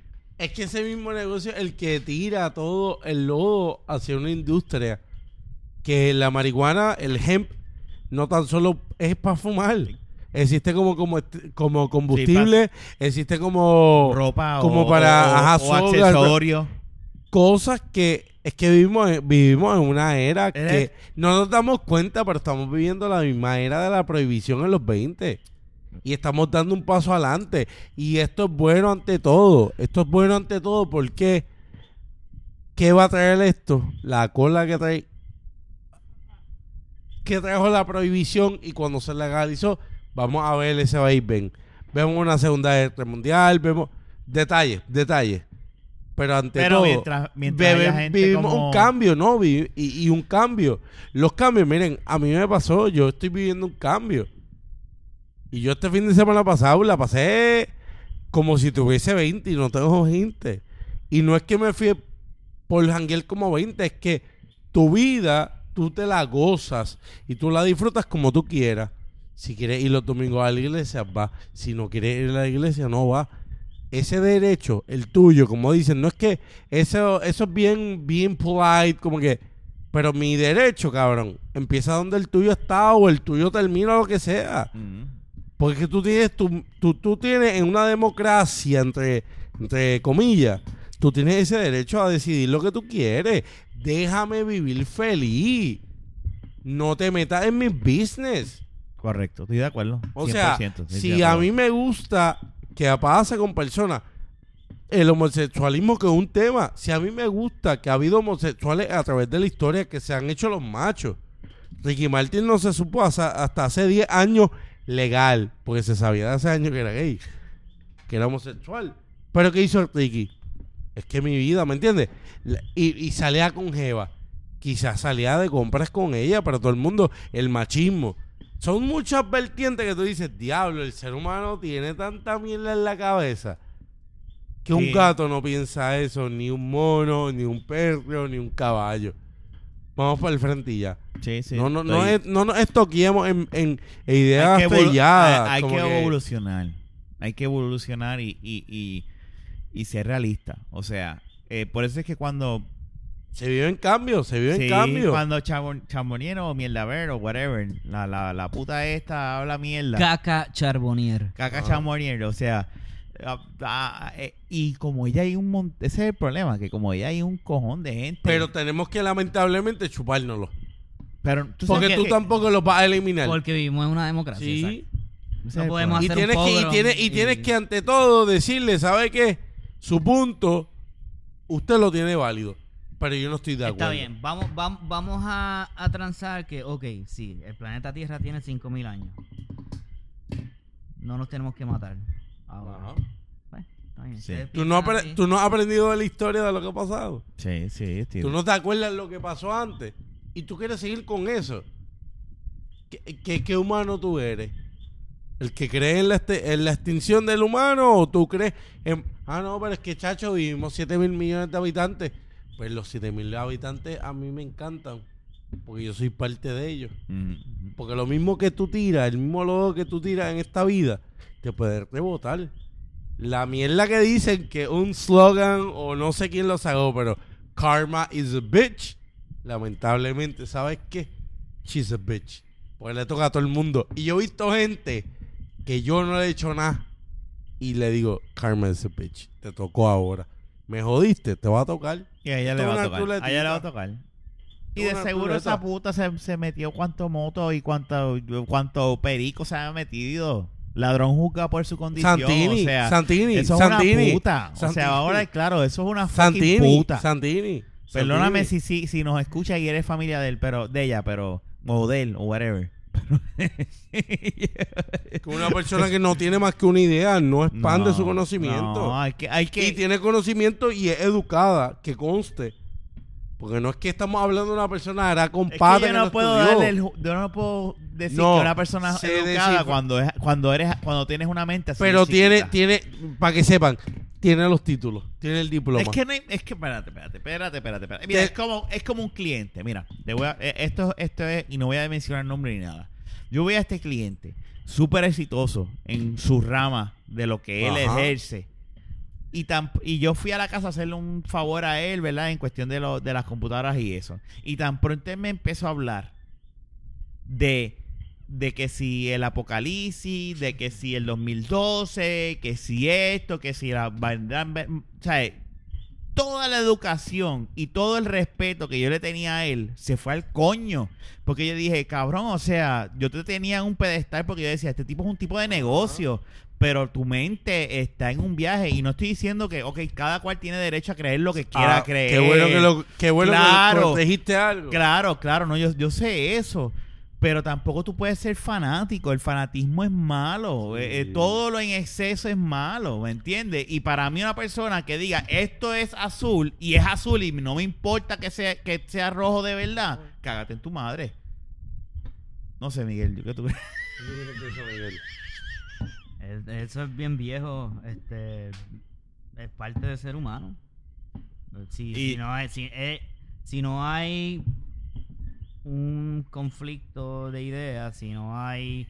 Es que ese mismo negocio, el que tira todo el lodo hacia una industria, que la marihuana, el hemp, no tan solo es para fumar. Existe como, como, como combustible, existe como ropa como o, para, o- accesorios. cosas que es que vivimos en, vivimos en una era que no nos damos cuenta, pero estamos viviendo la misma era de la prohibición en los 20. Y estamos dando un paso adelante. Y esto es bueno ante todo. Esto es bueno ante todo porque ¿qué va a traer esto? La cola que trae que trajo la prohibición y cuando se legalizó, vamos a ver ese vaivén. Vemos una segunda guerra mundial, vemos detalles, detalles. Pero ante Pero todo, mientras, mientras gente vivimos como- un cambio, ¿no? Y, y un cambio. Los cambios, miren, a mí me pasó, yo estoy viviendo un cambio. Y yo este fin de semana pasado la pasé como si tuviese 20 y no tengo 20. Y no es que me fui por janguear como 20, es que tu vida, tú te la gozas y tú la disfrutas como tú quieras. Si quieres ir los domingos a la iglesia, va. Si no quieres ir a la iglesia, no va ese derecho, el tuyo, como dicen, no es que eso, eso es bien, bien polite, como que, pero mi derecho, cabrón, empieza donde el tuyo está o el tuyo termina lo que sea. Porque tú tienes, tú, tú, tú tienes en una democracia, entre, entre comillas, tú tienes ese derecho a decidir lo que tú quieres. Déjame vivir feliz. No te metas en mi business. Correcto, estoy de acuerdo. O sea, 100%, estoy de si a mí me gusta que pase con personas el homosexualismo que es un tema, si a mí me gusta que ha habido homosexuales a través de la historia que se han hecho los machos. Ricky Martin no se supo hasta, hasta hace 10 años legal, porque se sabía de hace años que era gay, que era homosexual. Pero ¿qué hizo Ricky? Es que mi vida, ¿me entiendes? Y, y salía con Jeva. Quizás salía de compras con ella, pero todo el mundo, el machismo. Son muchas vertientes que tú dices, diablo, el ser humano tiene tanta mierda en la cabeza que un gato no piensa eso, ni un mono, ni un perro, ni un caballo. Vamos para el frente y ya. Sí, sí, no, no, no, es- no nos estoquemos en, en- en ideas hay que, evolu- estrelladas, hay- que que- evolucionar. Hay que evolucionar y, y, y, y ser realista. O sea, eh, por eso es que cuando Se vive en cambio, se vive Sí, en cambio. cuando chambon- chamboniero o mierda ver o whatever, la, la, la puta esta habla mierda. Caca Charbonnier. Caca Ah. chamboniero, o sea, y como ella hay un mon- ese es el problema, que como ella hay un cojón de gente. Pero tenemos que lamentablemente chupárnoslo. pero tú Porque que- tú tampoco lo vas a eliminar. Porque vivimos en una democracia. Sí. exacto. ese es no el podemos problema. Y hacer tienes, un que, y, pogrom tienes, y y- tienes que ante todo decirle, ¿sabe qué? Su punto, usted lo tiene válido. Pero yo no estoy de acuerdo. Está bien, vamos, vamos, vamos a, a transar que, ok, sí, el planeta Tierra tiene 5.000 años. No nos tenemos que matar. Ahora. Ajá. Está bien. Sí. Ustedes ¿Tú no, apre- tú no has aprendido de la historia de lo que ha pasado. Sí, sí, tío. Tú no te acuerdas lo que pasó antes. Y tú quieres seguir con eso. ¿Qué, qué- qué humano tú eres? ¿El que cree en la, este- en la extinción del humano o tú crees en... Ah, no, pero es que, chacho, vivimos 7 mil millones de habitantes. Pues los 7 mil habitantes a mí me encantan. Porque yo soy parte de ellos. Mm, Porque lo mismo que tú tiras, el mismo lodo que tú tiras en esta vida, te puede rebotar. La mierda que dicen que un slogan o no sé quién lo sacó, pero karma is a bitch. Lamentablemente, ¿sabes qué? She's a bitch. Porque le toca a todo el mundo. Y yo he visto gente que yo no le he hecho nada. Y le digo, karma is a bitch. Te tocó ahora. Me jodiste, te va a tocar. Y a ella le va a tocar. A chuletita. ella le va a tocar. Y de seguro esa puta se, se metió cuánto moto y cuánto, cuánto perico se ha metido. Ladrón juzga por su condición. Santini, o sea, Santini, eso es Santini, una puta. O Santini. sea, ahora, claro, eso es una Santini, puta. Santini. Perdóname Santini. si, si, si nos escucha y eres familia de él, pero de ella, pero o de él o whatever. Que una persona que no tiene más que una idea no expande No, su conocimiento. No, hay que, hay que Y tiene conocimiento y es educada, que conste. Porque no es que estamos hablando de una persona era es que compadre yo no puedo estudió. darle el ju- yo no puedo decir No, que una persona sé educada decir- cuando es cuando eres cuando tienes una mente así Pero tiene, tiene, para que sepan, tiene los títulos, tiene el diploma. Es que no hay- es que espérate, espérate, espérate, espérate, espérate. Mira, Te- es como es como un cliente, mira, te voy a- eh, esto esto es y no voy a mencionar nombre ni nada. Yo voy a este cliente súper exitoso en su rama de lo que él Ajá. ejerce. Y, tan, y yo fui a la casa a hacerle un favor a él, ¿verdad? En cuestión de, lo, de las computadoras y eso. Y tan pronto él me empezó a hablar de, de que si el apocalipsis, de que si el 2012, que si esto, que si la... O sea, toda la educación y todo el respeto que yo le tenía a él se fue al coño. Porque yo dije, cabrón, o sea, yo te tenía en un pedestal porque yo decía, este tipo es un tipo de negocio. Pero tu mente está en un viaje y no estoy diciendo que, ok, cada cual tiene derecho a creer lo que quiera Ah, creer. Qué bueno que lo, qué bueno Claro. que protegiste algo. Claro, claro, no, yo, yo sé eso. Pero tampoco tú puedes ser fanático. El fanatismo es malo. Sí. Eh, eh, todo lo en exceso es malo, ¿me entiendes? Y para mí una persona que diga esto es azul y es azul y no me importa que sea, que sea rojo de verdad, cágate en tu madre. No sé, Miguel, ¿yo qué tú crees? Es- Eso es bien viejo, este es parte del ser humano. Si, Y- si no hay, si, eh, si no hay un conflicto de ideas, si no hay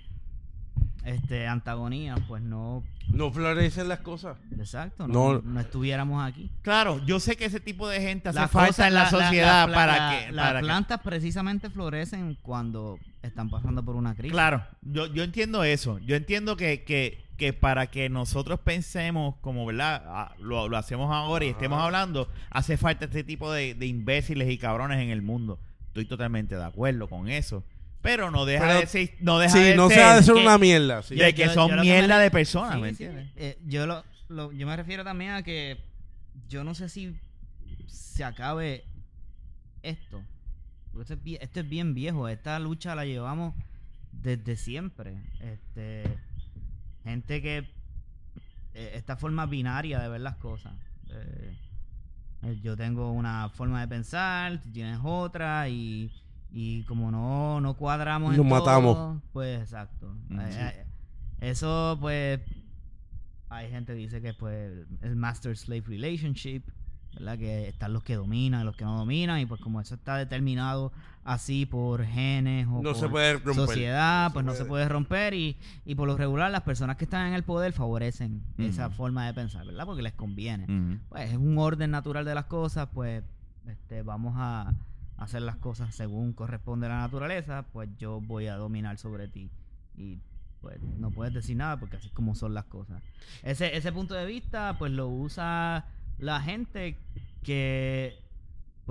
este antagonía, pues no, No florecen las cosas. exacto, No. no, no estuviéramos aquí. Claro, yo sé que ese tipo de gente hace Las falta en la, sociedad la- para la- que... las para que- plantas precisamente florecen cuando están pasando por una crisis. Claro, yo, yo entiendo eso. Yo entiendo que, que, que para que nosotros pensemos como, ¿verdad? Ah, Lo, lo hacemos ahora y Ajá. estemos hablando, hace falta este tipo de, de imbéciles y cabrones en el mundo. Estoy totalmente de acuerdo con eso. Pero no deja Pero- de ser, no deja Sí, de no ser se ha de ser que- una mierda. sí. de que son lo mierda me- de personas, Sí, ¿me sí. entiendes? Eh, yo, lo, lo- yo me refiero también a que yo no sé si se acabe esto. Porque Esto es, bien, esto es bien viejo. Esta lucha la llevamos desde siempre. Este, gente que eh, esta forma binaria de ver las cosas. Eh, eh, yo tengo una forma de pensar, tú tienes otra y, y como no, no cuadramos Nos en matamos. todo, pues exacto. Mm, sí. eh, eso pues hay gente que dice que pues el master slave relationship, ¿verdad? Que están los que dominan y los que no dominan y pues como eso está determinado así por genes o No por se puede romper. sociedad, No se pues no se puede. romper y, y por lo regular las personas que están en el poder favorecen esa forma de pensar, ¿verdad? Porque les conviene. Pues es un orden natural de las cosas, pues este, vamos a hacer las cosas según corresponde a la naturaleza, pues yo voy a dominar sobre ti y pues no puedes decir nada porque así es como son las cosas. Ese, ese punto de vista pues lo usa la gente que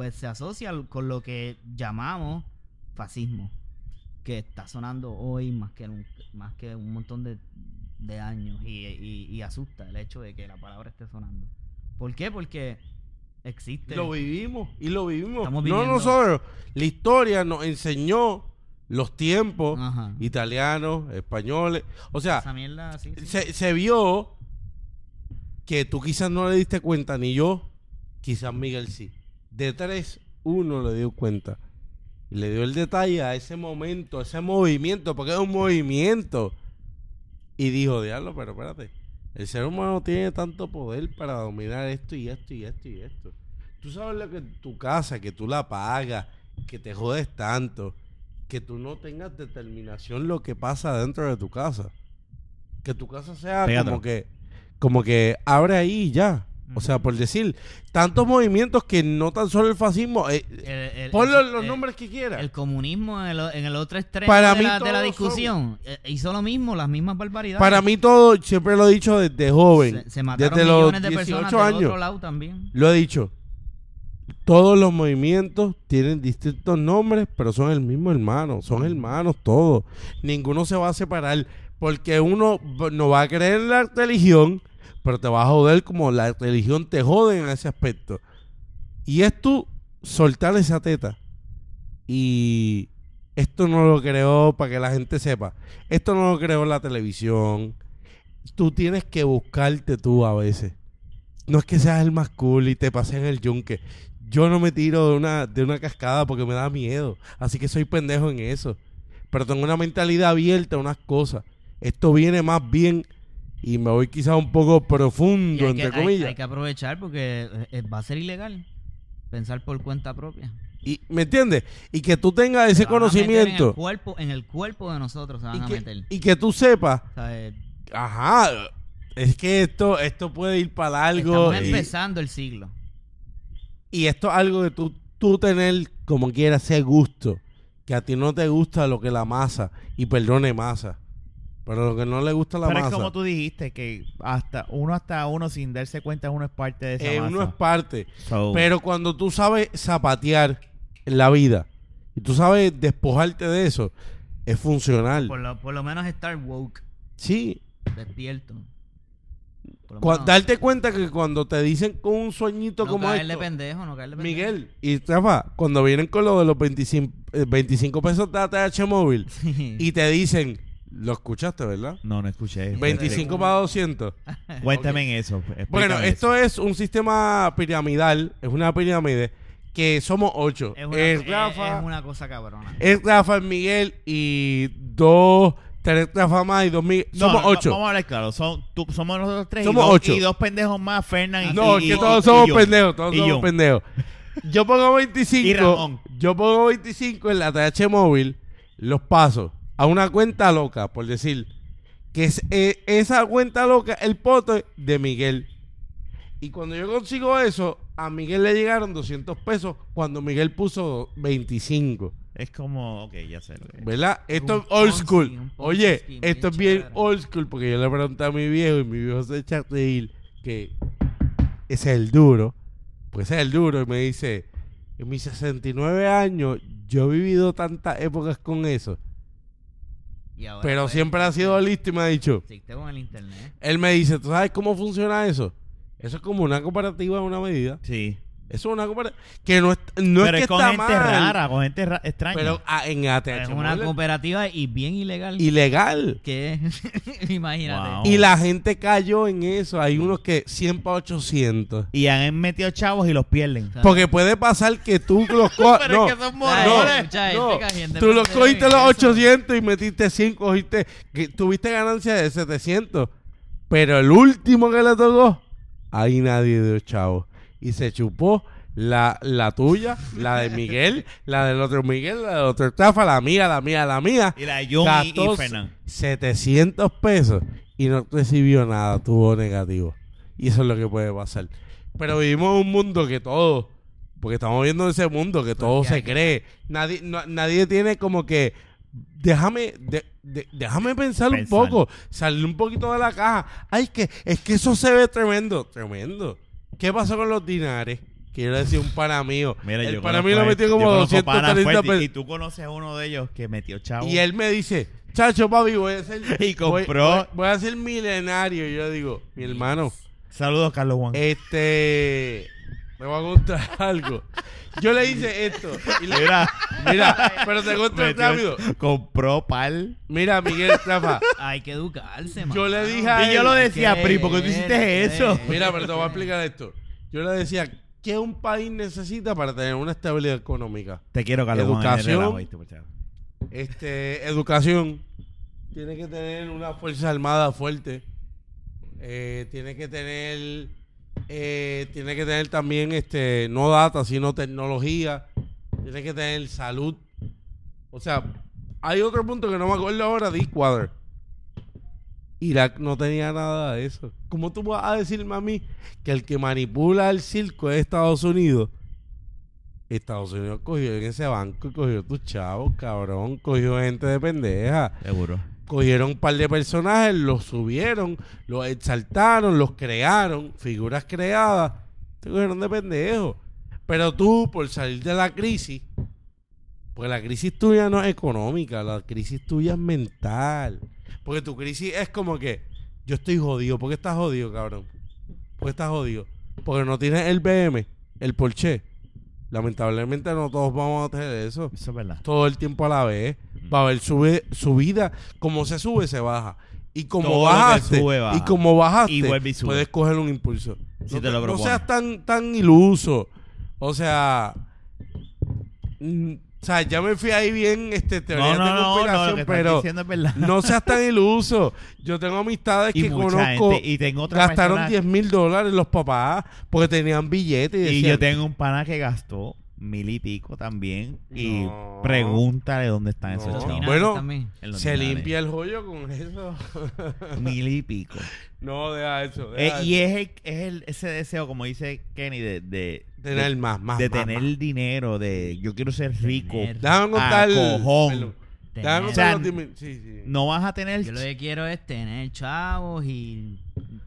pues se asocia con lo que llamamos fascismo, que está sonando hoy más que nunca, más que un montón de, de años y, y- y asusta el hecho de que la palabra esté sonando. ¿Por qué? Porque existe. Lo vivimos y lo vivimos. No nosotros. La historia nos enseñó los tiempos Ajá. italianos, españoles. O sea, Esa mierda, sí, sí. se, se vio que tú quizás no le diste cuenta, ni yo, quizás Miguel sí. De tres, uno le dio cuenta. Y le dio el detalle a ese momento, a ese movimiento, porque es un movimiento. Y dijo, diablo, pero espérate. El ser humano tiene tanto poder para dominar esto y esto y esto y esto. Tú sabes lo que tu casa, que tú la pagas, que te jodes tanto, que tú no tengas determinación lo que pasa dentro de tu casa. Que tu casa sea como que, como que abre ahí y ya. O sea, por decir, tantos movimientos que no tan solo el fascismo, eh, El- el- ponle el- los nombres que quieras. El comunismo en el, en otro extremo Para de, mí la, de la todos discusión eh, hizo lo mismo, las mismas barbaridades. Para mí todo, siempre lo he dicho desde joven, se, se mataron desde los millones de personas 18 del años, otro lado también. lo he dicho. todos los movimientos tienen distintos nombres, pero son el mismo hermano, son hermanos todos. Ninguno se va a separar porque uno no va a creer en la religión, pero te va a joder como la religión te jode en ese aspecto. Y es tú soltar esa teta. Y esto no lo creó para que la gente sepa. Esto no lo creó la televisión. Tú tienes que buscarte tú a veces. No es que seas el más cool y te pases en el yunque. Yo no me tiro de una, de una cascada porque me da miedo. Así que soy pendejo en eso. Pero tengo una mentalidad abierta a unas cosas. Esto viene más bien y me voy quizás un poco profundo, que, entre hay- comillas. hay que aprovechar porque eh, va a ser ilegal pensar por cuenta propia. Y, ¿Me entiendes? Y que tú tengas ese meter En conocimiento el, cuerpo, en el cuerpo de nosotros se van y a que, meter. y que tú sepas, O sea, eh, ajá, es que esto, esto puede ir para largo. estamos y- empezando el siglo. Y esto es algo que tú, tú tener como quieras ese gusto. Que a ti no te gusta lo que la masa. Y perdone masa. Pero lo que no le gusta la Pero es masa. como tú dijiste, que hasta uno hasta uno sin darse cuenta uno es parte de esa eh, masa. uno es parte. So, Pero cuando tú sabes zapatear en la vida. Y tú sabes despojarte de eso. Es funcional. Por lo, por lo menos estar woke, Sí. despierto. Menos darte cuenta que cuando te dicen con un sueñito no como caerle esto. pendejo, no caerle pendejo. Miguel y Rafa, cuando vienen con lo de los 25, eh, 25 pesos de ATH móvil y te dicen, lo escuchaste, ¿verdad? no, no escuché. 25 para 200. Cuéntame en eso. explícame Bueno, eso. esto es un sistema piramidal, es una pirámide que somos 8. es, una, Es Rafa, es una cosa cabrona. es Rafa, es Miguel y dos, tres Rafa más y dos Miguel. No, somos no, 8. Vamos a hablar claro. Son, tú- somos nosotros tres Somos y, dos, ocho. y dos pendejos más, Fernán y No, y- es que todos y somos pendejos, todos Y somos yo. pendejos. Yo pongo 25. Y Ramón. Yo pongo 25 en la TH móvil, los paso a una cuenta loca, por decir. Que es eh, esa cuenta loca, el pote de Miguel. Y cuando yo consigo eso, a Miguel le llegaron 200 pesos cuando Miguel puso 25. Es como, ok, ya sé lo que es. ¿Verdad? Esto Un es old Ponzi, school. Oye, esto es bien chévere. old school porque yo le pregunté a mi viejo y mi viejo se echa a reír que ese es el duro. Pues ese es el duro. Y me dice, en mis 69 años yo he vivido tantas épocas con eso. Y ahora, Pero pues, siempre ha sido listo y me ha dicho, existe con el internet. él me dice, ¿tú sabes cómo funciona eso? Eso es como una cooperativa en una medida. Sí. Eso es una cooperativa. Que no es, no pero es es que con está gente mal, rara, con gente ra- extraña. Pero ah, en ATH Es una cooperativa y bien ilegal. ilegal. que imagínate. Wow. Y la gente cayó en eso. Hay unos que 100 para 800. Y han metido chavos y los pierden. Porque puede pasar que tú los cojas. Pero no, es que son no, morones. no. cayendo Tú los cogiste los eso. 800 y metiste 100, cogiste. Que tuviste ganancia de 700. Pero el último que le tocó, ahí nadie dio chavo. Y se chupó la, la tuya, la de Miguel, la del otro Miguel, la del otro Estafa, la mía, la mía, la mía. Y la de Jun y, y 14, Fernán. 700 pesos y no recibió nada, tuvo negativo. Y eso es lo que puede pasar. Pero vivimos en un mundo que todo, porque estamos viendo ese mundo que todo se cree. Nadie, no- nadie tiene como que, déjame, de- de- déjame pensar, un Pensar. poco, salir un poquito de la caja. Ay, que, es que eso se ve tremendo, tremendo. ¿Qué pasó con los dinares? Quiero decir, un pana mío. Mira, el yo pana mío lo metió yo como conozco panas 230 fuertes, pesos. Y tú conoces a uno de ellos que metió chavos. Y él me dice, chacho, papi, voy a ser... Y compró- Voy, voy a ser milenario. Y yo digo, mi hermano, Saludos, Carlos Juan. este... Me voy a contar algo. Yo le hice esto. Y le- Mira, mira, pero te cuento metió- rápido. compró pal. Mira, Miguel Rafa. Hay que educarse, Yo le dije a Y yo lo decía, ¿Qué? Pri, ¿por qué tú hiciste eso? Mira, pero te voy a explicar esto. Yo le decía, ¿qué un país necesita para tener una estabilidad económica? Te quiero, Carlos Juan. Educación. en el relajo, ¿viste, muchacho? Este, educación. Tiene que tener una fuerza armada fuerte. Eh, tiene que tener, eh, tiene que tener también, este, no data, sino tecnología. Tiene que tener salud. O sea, hay otro punto que no me acuerdo ahora de Ecuador. Irak no tenía nada de eso. ¿Cómo tú vas a decirme a mí que el que manipula el circo es Estados Unidos? Estados Unidos cogió en ese banco y cogió tus chavos, cabrón. Cogió gente de pendeja. Seguro. Cogieron un par de personajes, los subieron, los exaltaron, los crearon, figuras creadas. Te cogieron de pendejo. Pero tú, por salir de la crisis, porque la crisis tuya no es económica, la crisis tuya es mental. Porque tu crisis es como que yo estoy jodido. ¿Por qué estás jodido, cabrón? ¿Por qué estás jodido? Porque no tienes el BM, el Porsche. Lamentablemente no todos vamos a tener eso. Eso es verdad. Todo el tiempo a la vez. Va a haber sube, subida. Como se sube, se baja. Y como Todo bajaste, sube, baja. y como bajaste, Y y puedes coger un impulso. Si no, te lo no propones. seas tan, tan iluso. O sea, mm, o sea, ya me fui ahí bien este teoría No, no, de no, conspiración, pero es no seas tan iluso. Yo tengo amistades y que conozco, gente, y tengo otra gastaron persona- 10 mil dólares los papás porque tenían billetes. Y, yo tengo un pana que gastó mil y pico también. Y No. pregúntale dónde están No. esos chavos. Bueno, también. En los se dinares. limpia el joyo con eso. Mil y pico. no, deja eso. Eh, deja y eso. es, el, es el- ese deseo, como dice Kenny, de, de, tener de, más, más, de más, tener más. dinero, de yo quiero ser rico. Tener. Déjame contar. a cojón. perdón. Tener. Déjame contar sea, los sí, sí. No vas a tener... Yo lo que quiero es tener chavos y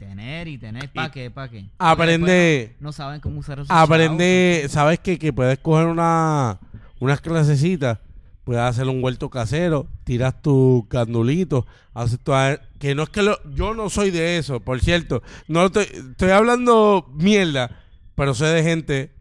tener y tener. ¿Para qué? ¿Para qué? Aprende- No, no saben cómo usar esos Aprende, ¿sabes qué? Que puedes coger una, unas clasecitas, puedes hacer un huerto casero, tiras tus candulitos, haces tu, que no es que lo, yo no soy de eso, por cierto, no estoy, estoy hablando mierda, pero sé de gente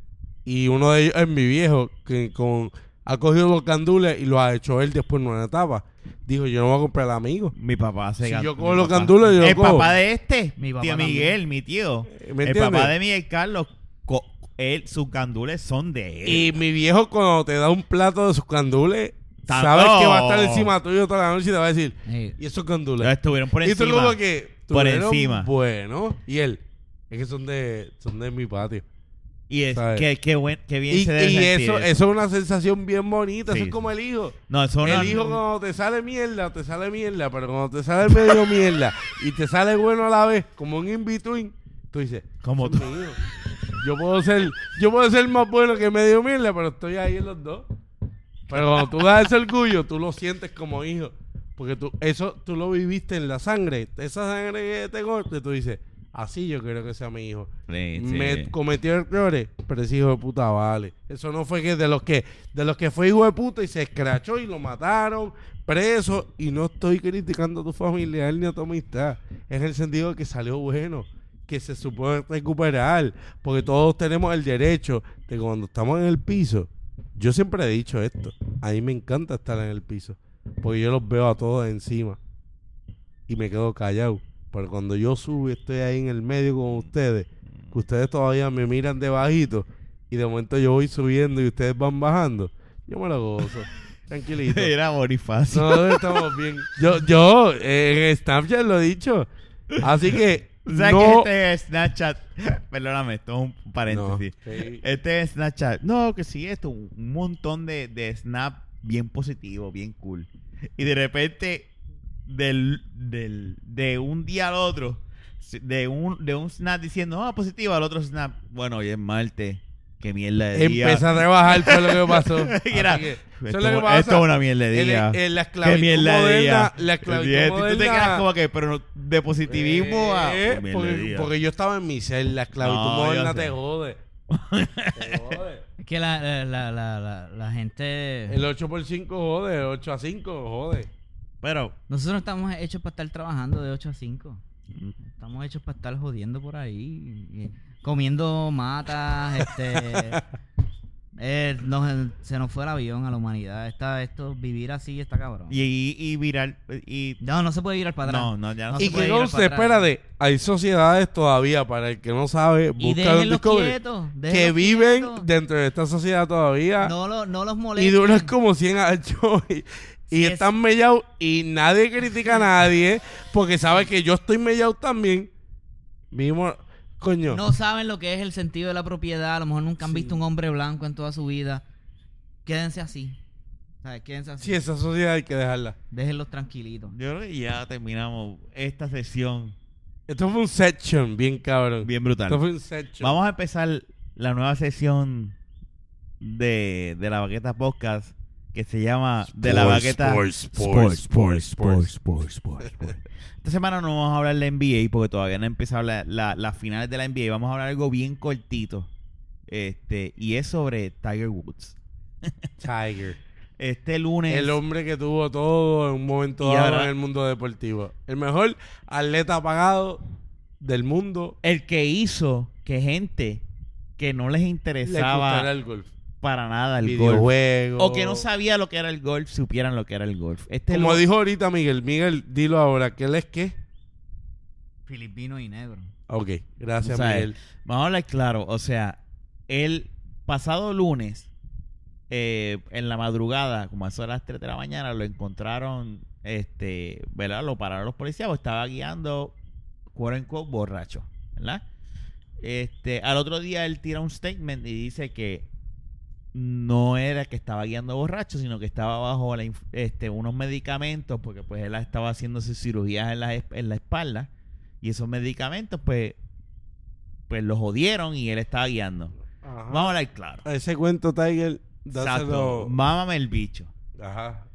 y uno de ellos es mi viejo que con ha cogido los candules y lo ha hecho él después en una etapa. Dijo, yo no voy a comprar amigo. Mi papá se Si gastó- yo mi cojo los papá- candules, yo El cojo. papá de este, Mi papá tío también. Miguel, mi tío. ¿Me el entiendes? papá de Miguel Carlos, co- él, sus candules son de él. Y mi viejo cuando te da un plato de sus candules, sabes que va a estar encima tuyo toda la noche y te va a decir, Sí. ¿y esos Pero candules? estuvieron por y tú encima. como que, Por "Tuvieron encima. Bueno, y él, es que son de, son de mi patio. Y es ¿sabes? que, que, buen, que bien Y, se debe y sentir eso, eso es una sensación bien bonita, Sí, eso es como el hijo. No, eso no el hijo cuando te sale mierda, te sale mierda, pero cuando te sale medio mierda y te sale bueno a la vez, como un in-between, tú dices, Como "Ese tú. es mi hijo". Yo puedo ser, yo puedo ser más bueno que medio mierda, pero estoy ahí en los dos. Pero cuando tú das ese orgullo, tú lo sientes como hijo. Porque tú, eso tú lo viviste en la sangre. Esa sangre que te corte, tú dices, así yo quiero que sea mi hijo. Sí, sí. Me cometió errores, pero ese hijo de puta vale. Eso no fue que de los que, de los que fue hijo de puta y se escrachó y lo mataron, preso. Y no estoy criticando a tu familiar ni a tu amistad. En el sentido de que salió bueno. Que se supone recuperar. Porque todos tenemos el derecho de cuando estamos en el piso. Yo siempre he dicho esto. A mí me encanta estar en el piso. Porque yo los veo a todos encima. Y me quedo callado. Pero cuando yo subo y estoy ahí en el medio con ustedes, que ustedes todavía me miran de bajito y de momento yo voy subiendo y ustedes van bajando, yo me lo gozo. Tranquilito. Era Bonifacio. No, estamos bien. Yo, yo eh, en Snapchat lo he dicho. Así que O sea no. que este es Snapchat. Perdóname, esto es un paréntesis. No, sí. Este es Snapchat. No, que sí, esto, un montón de, de snap bien positivo, bien cool. Y de repente, del, del, de un día al otro, de un, de un snap diciendo, ah, positivo, al otro snap, bueno, hoy es martes, qué mierda de día. Empecé a trabajar fue lo que pasó. Mira, Así que, eso esto, es lo que pasa. esto es una mierda de En- día. en la Qué esclavitud mierda de moderna, día. la esclavitud Y tú te moderna- quedas como que, pero no- de positivismo a... Eh, Qué mierda de porque, porque yo estaba en mi cel, la esclavitud No, moderna te jode. te jode. Es que la, la, la, la, la- la gente... El 8 por 5 jode, el 8 a 5 jode. Pero, Nosotros no estamos hechos para estar trabajando de 8 a 5. Estamos hechos para estar jodiendo por ahí. y- comiendo matas, este... eh, nos- se nos fue el avión a la humanidad. Está, esto, vivir así está cabrón. y, y, y viral, y... No, no se puede ir para atrás. No, no, ya no No se y se puede que puede ir atrás. espérate, hay sociedades todavía, para el que no sabe, Y busca un Discovery, quietos. que viven quietos. dentro de esta sociedad todavía No, lo- no los y molesten. duran como 100 años y, y están mellados y nadie critica a nadie porque sabe que yo estoy mellado también. Mismo, coño. No saben lo que es el sentido de la propiedad. A lo mejor nunca han Sí. visto un hombre blanco en toda su vida. Quédense así. ¿Sabes? Quédense así. Sí, esa sociedad hay que dejarla. Déjenlos tranquilitos. Yo creo que ya terminamos esta sesión Esto fue un section bien cabrón. bien brutal. Esto fue un section. Vamos a empezar la nueva sesión de, de la Baqueta Podcast que se llama De la Baqueta Sports, sports, sports, sports. Sports, Sports, Sports. Esta semana no vamos a hablar de NBA porque todavía no ha empezado la- la- las finales de la NBA. Vamos a hablar algo bien cortito. Este, y es sobre Tiger Woods. Tiger. Este lunes. El hombre que tuvo todo en un momento dado ahora- en el mundo deportivo. El mejor atleta pagado del mundo. el que hizo que gente que no les Le interesaba gustara el golf. Para nada el golf Videojuegos. o que no sabía lo que era el golf supieran lo que era el golf. Este Como dijo ahorita Miguel. Miguel, dilo ahora. ¿Qué él es qué? Filipino y negro. Ok, gracias O sea, Miguel. Vamos a hablar claro, o sea, el pasado lunes, eh, en la madrugada, como a eso de las 3 de la mañana, lo encontraron, este, ¿verdad? Lo pararon los policías, o estaba guiando, quote unquote, borracho, ¿verdad? Este, al otro día él tira un statement y dice que no era que estaba guiando borracho, sino que estaba bajo la este, unos medicamentos, porque pues él estaba haciéndose cirugías en la, en la espalda, y esos medicamentos, pues, pues los jodieron y él estaba guiando. Ajá. Vamos a hablar claro. Ese cuento, Tiger, Exacto. dáselo. Mámame el bicho. Ajá.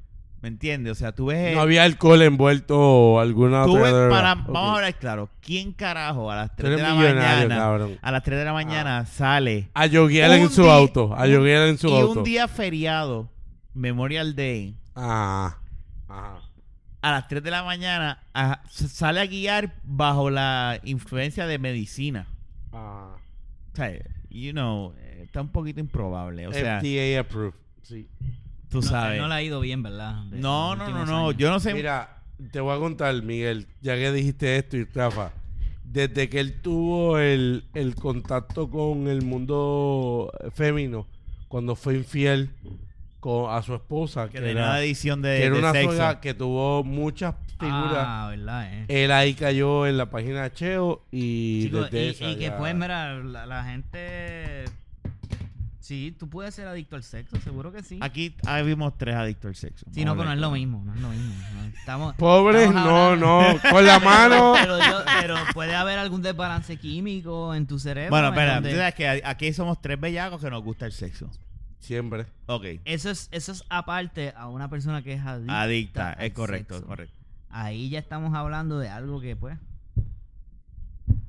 ¿Me entiendes? O sea, tú ves... No había alcohol envuelto o alguna tú ves para... Vamos a hablar claro. ¿Quién carajo a las Tú 3 de la mañana... cabrón. A las 3 de la mañana sale... A yoguear en su auto. A yoguear en su y auto. un día feriado, Memorial Day, Ah. A las 3 de la mañana, a- sale a guiar bajo la influencia de medicina. Ah. O sea, you know, eh, está un poquito improbable. O sea, FDA approved. Sí. Tú No, sabes. No le ha ido bien, ¿verdad? De- No, no, no, no. años. Yo no sé. Mira, te voy a contar, Miguel, ya que dijiste esto y Rafa. Desde que él tuvo el, el contacto con el mundo femenino, cuando fue infiel con, a su esposa, que que, tenía era, una edición de, que era de una sexo. que tuvo muchas figuras. Ah, ¿verdad? Eh. Él ahí cayó en la página de Cheo y Chico, desde y, esa y que ya- pues, mira, la, la gente... Sí, tú puedes ser adicto al sexo, seguro que sí. Aquí ah, vimos tres adictos al sexo. Sí, no, pero no es lo mismo, no es lo mismo. no, Estamos, Pobres, estamos no, no, con la mano. Pero, yo- pero puede haber algún desbalance químico en tu cerebro. Bueno, en espera, donde- tú sabes que aquí somos tres bellacos que nos gusta el sexo. Siempre. Ok. Eso es, eso es aparte a una persona que es adicta. Adicta, al es correcto, sexo. correcto. Ahí ya estamos hablando de algo que, pues.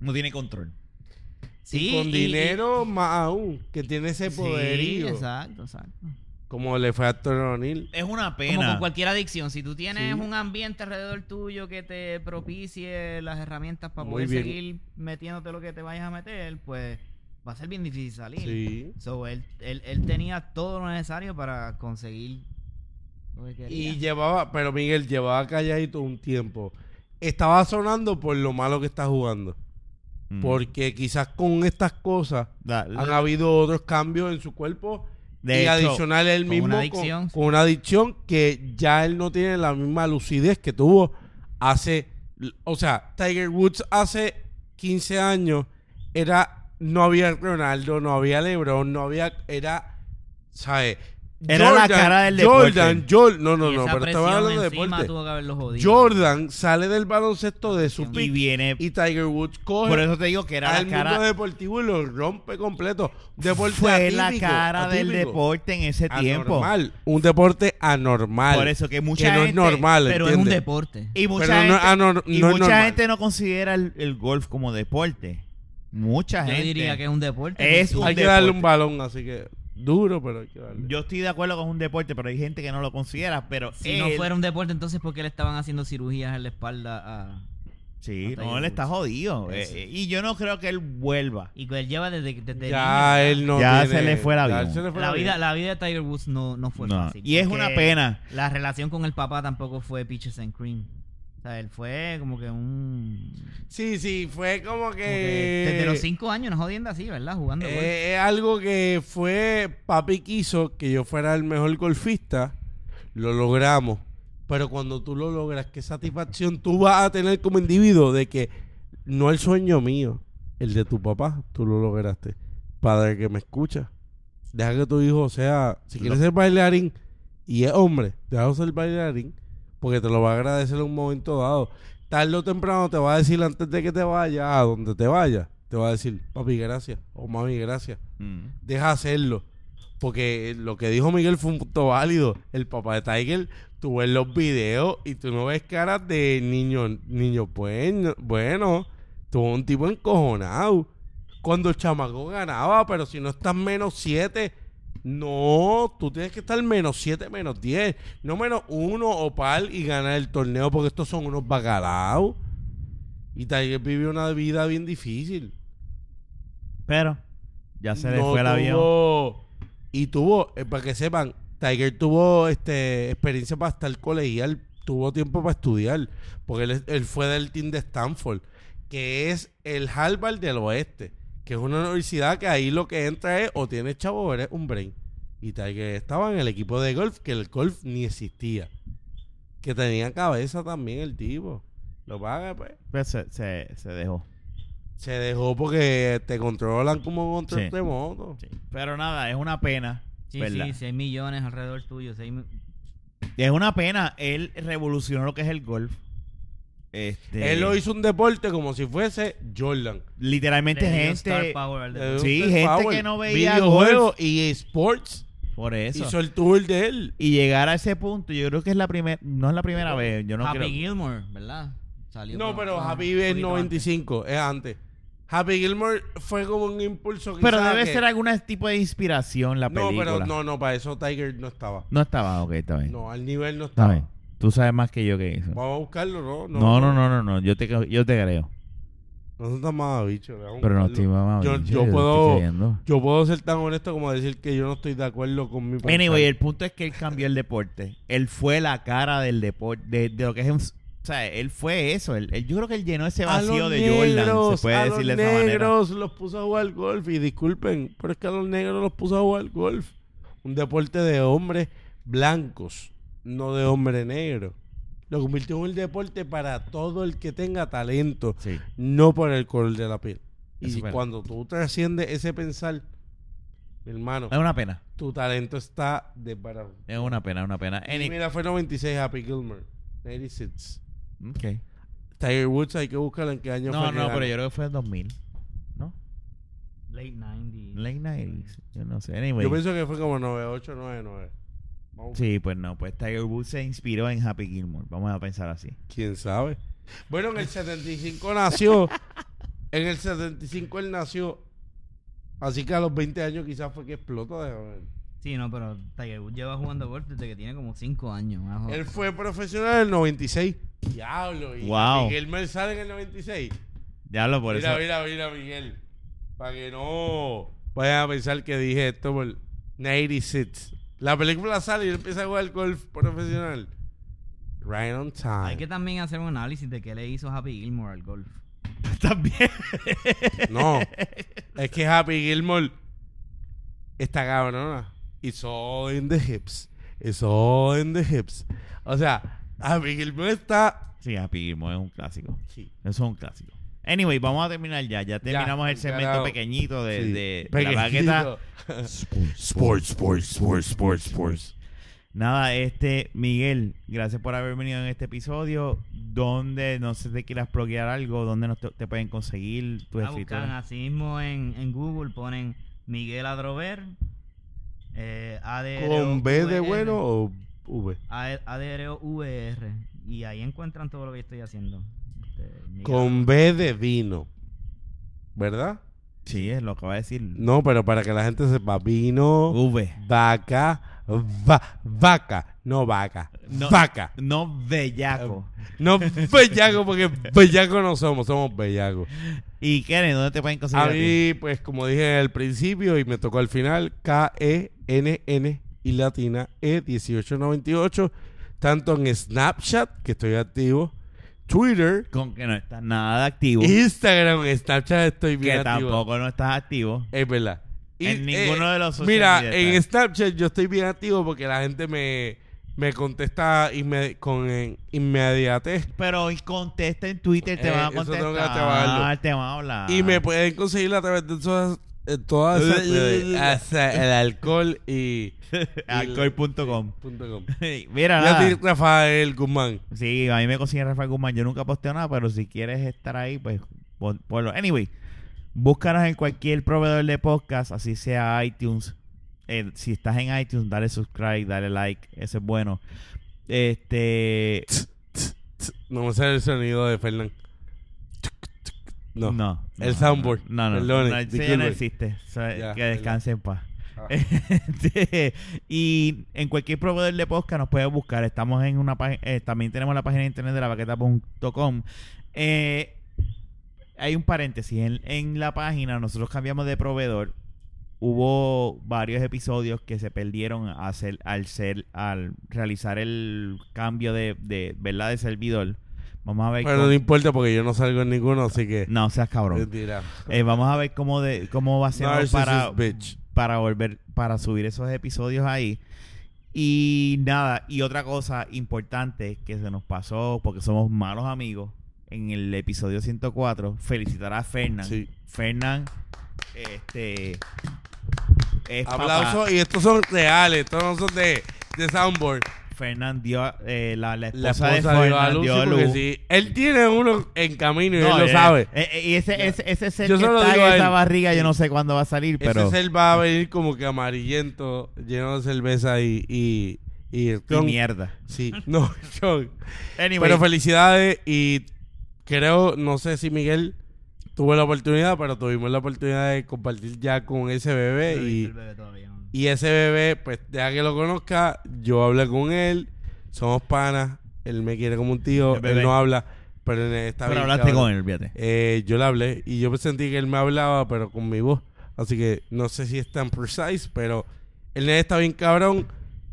No tiene control. Sí, y con y- dinero más aún, que tiene ese Sí, poderío. exacto, exacto. como le fue a Héctor O'Neill. Es una Como pena. con cualquier adicción, si tú tienes Sí. un ambiente alrededor tuyo que te propicie las herramientas para Muy poder bien. seguir metiéndote lo que te vayas a meter, pues va a ser bien difícil salir. Sí. So, él, él, él tenía todo lo necesario para conseguir lo que quería. Y llevaba, pero Miguel llevaba calladito un tiempo. Estaba sonando por lo malo que está jugando. Mm. Porque quizás con estas cosas han habido otros cambios en su cuerpo. De y hecho, adicional él con mismo una con-. Con, una adicción que ya él no tiene la misma lucidez que tuvo hace. O sea, Tiger Woods hace 15 años era. No había Ronaldo, no había LeBron, no había. Era. ¿Sabes? Era la cara del Jordan, deporte. Jordan, no, no, no, esa pero estaba hablando de deporte. Jordan sale del baloncesto de su Y y pick viene. y Tiger Woods coge por eso te digo que era al la cara. mundo deportivo y lo rompe completo. Deporte fue la atípico, cara del deporte en ese tiempo. Anormal. Un deporte anormal. Por eso que mucha que no gente. es normal, Pero es un deporte. Y mucha Pero no gente, es anor- y no es mucha normal. gente no considera el, el golf como deporte. Mucha Yo gente. diría que es un deporte. Es un Hay que darle un balón, así que duro, pero hay que darle. Yo estoy de acuerdo con un deporte, pero hay gente que no lo considera. Pero Si él- no fuera un deporte, entonces ¿por qué le estaban haciendo cirugías en la espalda a... Sí, a no, él está jodido. Eso. eh, y yo no creo que él vuelva. Y que él lleva desde, desde ya él no Ya tiene- se le fue ya se le fue La vida, la vida de Tiger Woods no, no fue No, fácil. y es porque una pena. La relación con el papá tampoco fue peaches and cream. O sea, él fue como que un... Sí, sí, fue como como que... desde los cinco años, no jodiendo así, ¿verdad? Jugando golf. Eh, es algo que fue papi quiso que yo fuera el mejor golfista lo logramos pero cuando tú lo logras qué satisfacción tú vas a tener como individuo de que no el sueño mío el de tu papá tú lo lograste padre que me escucha deja que tu hijo sea si quiere Lo- ser bailarín y es hombre déjalo ser bailarín porque te lo va a agradecer en un momento dado tarde o temprano te va a decir antes de que te vayas a donde te vayas te va a decir papi gracias o mami gracias Mm. deja hacerlo. Porque lo que dijo Miguel fue un punto válido. El papá de Tiger, tú ves los videos y tú no ves caras de niño, niño bueno, bueno. Tuvo un tipo encojonado. cuando el chamaco ganaba, pero si no estás menos 7, no, tú tienes que estar menos 7, menos 10, no menos 1 o par y ganar el torneo porque estos son unos bacalaos. Y Tiger vivió una vida bien difícil. Pero ya se le No fue el avión. Y tuvo, eh, para que sepan, Tiger tuvo este experiencia para estar colegial, tuvo tiempo para estudiar, porque él, él fue del team de Stanford, que es el Harvard del oeste, que es una universidad que ahí lo que entra es o tienes chavo o eres un brain. Y Tiger estaba en el equipo de golf, que el golf ni existía. Que tenía cabeza también el tipo. Lo paga, pues. Pues se, se, se dejó. Se dejó porque te controlan como un control Sí. remoto. Sí. Pero nada, es una pena. Sí, ¿verdad? sí, 6 millones alrededor tuyo. seis mi- Es una pena. Él revolucionó lo que es el golf. Este, Él lo hizo un deporte como si fuese Jordan. Literalmente le dio gente. star power al Le deporte. Sí, gente power. que no veía Videojuegos y sports. Por eso. Hizo el tour de él. Y llegar a ese punto, yo creo que es la primera. No es la primera vez. Yo no Happy creo. Gilmore, ¿verdad? Salió No, pero Happy es poquito 95, es antes. Happy Gilmore fue como un impulso Pero debe que- ser algún tipo de inspiración la No, película. pero no, no, para eso Tiger no estaba. No estaba, ok, está bien. No, al nivel no Está estaba. bien. Tú sabes más que yo que eso. Vamos a buscarlo, ¿no? No, no, no, no, no. Yo te, yo te creo. No son tan mamabichos, Pero no estoy mamado. Yo- yo puedo-. Yo puedo ser tan honesto como decir que yo no estoy de acuerdo con mi pensar. Anyway, el punto es que él cambió el deporte. Él fue la cara del deporte, de, de lo que es un... O sea, él fue eso. Él, él- yo creo que él llenó ese vacío de negros, Jordan, se puede a decir de esa manera. negros los puso a jugar golf y disculpen, pero es que a los negros los puso a jugar golf. Un deporte de hombres blancos, no de hombre negro. Lo convirtió en un deporte para todo el que tenga talento, Sí. no por el color de la piel. Eso Y cuando tú trasciendes ese pensar, mi hermano, Es una pena. tu talento está desbaratado. Es una pena, es una pena. Y Any- mira, fue 96 Happy Gilmore. 96. Ok. Tiger Woods hay que buscarlo en qué año No, fue que no, pero yo creo que fue en 2000. ¿No? Late 90s. Late 90s. Yo no sé. Anyway. Yo pienso que fue como 98, 99. Sí, pues no. Pues Tiger Woods se inspiró en Happy Gilmore. Vamos a pensar así. ¿Quién sabe? Bueno, en el 75 nació. en el 75 él nació. Así que a los 20 años quizás fue que explotó. déjame ver. Sí, no, pero Tiger Woods lleva jugando golf desde que tiene como 5 años. más Él fue profesional en el 96. Diablo. Y Wow. Miguel Mel sale en el 96. Ya lo por mira, eso. mira, mira, Miguel. Para que no vayan a pensar que dije esto por 96. La película sale y él empieza a jugar golf profesional. Right on time. Hay que también hacer un análisis de qué le hizo Happy Gilmore al golf. También. No. es que Happy Gilmore está cabrona. It's all in the hips. It's all in the hips. O sea, Happy Gilmore está. Sí, Happy Gilmore es un clásico. Sí. Eso es un clásico. Anyway, vamos a terminar ya. Ya terminamos el segmento pequeñito de, Sí. de la baqueta. Sports, sports, sports, sports, sports. Nada, este, Miguel, gracias por haber venido en este episodio. Donde, no sé si te quieras bloquear algo, donde nos te, te pueden conseguir tus Ah, buscan así mismo en, en Google, ponen Miguel Adrover. Eh, ¿Con B de bueno o V? A- ADROVR. Y ahí encuentran todo lo que estoy haciendo. Este, Con B de vino. ¿Verdad? Sí, es lo que va a decir. No, pero para que la gente sepa, vino, V. vaca, va- vaca, no vaca, No. vaca. No bellaco. No bellaco, porque bellaco no somos, somos bellacos. Y Karen, ¿dónde te pueden conseguir? A a ti? mí, pues como dije al principio y me tocó al final, K-E-N-N y latina E1898, tanto en Snapchat, que estoy activo, Twitter, Con que no estás nada activo. Instagram, Snapchat estoy bien que activo. tampoco no estás activo. Es verdad. En ninguno de los social Mira, media en está. Snapchat yo estoy bien activo porque la gente me, me contesta con eh, inmediatez. Pero y contesta en Twitter, te Eh, van a eso tengo que contestar. trabajarlo. te van a hablar. Y me pueden conseguir a través de todas, eh, todas esas redes, hasta el alcohol y... Alcohol.com. Mira, nada. Rafael Guzmán. Sí, a mí me consiguen Rafael Guzmán. Yo nunca posteo nada, pero si quieres estar ahí, pues pon- ponlo. Anyway, búscanos en cualquier proveedor de podcast, así sea iTunes. Eh, si estás en iTunes, dale subscribe, dale like. Ese es bueno. Este. No me sale el sonido de Fernán. No. No. El soundboard. No, no. Perdone, no, ese ya no existe. O sea, Ya, que descanse en paz. Ah. Este, y en cualquier proveedor de podcast nos puedes buscar. Estamos en una página, eh, también tenemos la página de internet de la baqueta.com. Eh, hay un paréntesis. En, en la página nosotros cambiamos de proveedor. Hubo varios episodios que se perdieron hacer- al ser, al realizar el cambio de, de verdad de servidor. Vamos a ver Pero cómo- no importa porque yo no salgo en ninguno, así que. no seas cabrón. Mentira. Eh, vamos a ver cómo de cómo va a ser para bitch. para volver para subir esos episodios ahí. Y nada, y otra cosa importante que se nos pasó porque somos malos amigos en el episodio 104, felicitar a Fernán. Sí. Fernán este es. Aplausos y estos son reales, estos no son de, de soundboard. Fernán dio eh, la, la esposa, La esposa de dio a Fernán luz, dio a sí, porque luz. sí, él tiene uno en camino y No, él lo eh, sabe. eh, eh, y ese, ese, ese Yo que solo está en esa barriga, yo no sé cuándo va a salir, pero Ese ser va a venir como que amarillento, lleno de cerveza y... y, y, mierda. Sí, no, John. Anyway, Pero felicidades y creo, no sé si Miguel tuvo la oportunidad, pero tuvimos la oportunidad de compartir ya con ese bebé No y, el bebé todavía, ¿no? Y ese bebé, pues ya que lo conozca, yo hablé con él, somos panas, él me quiere como un tío, él no habla, pero él está pero bien hablaste cabrón. con él, fíjate. Eh, yo le hablé y yo sentí que él me hablaba, pero con mi voz. Así que no sé si es tan precise, pero el nene está bien cabrón.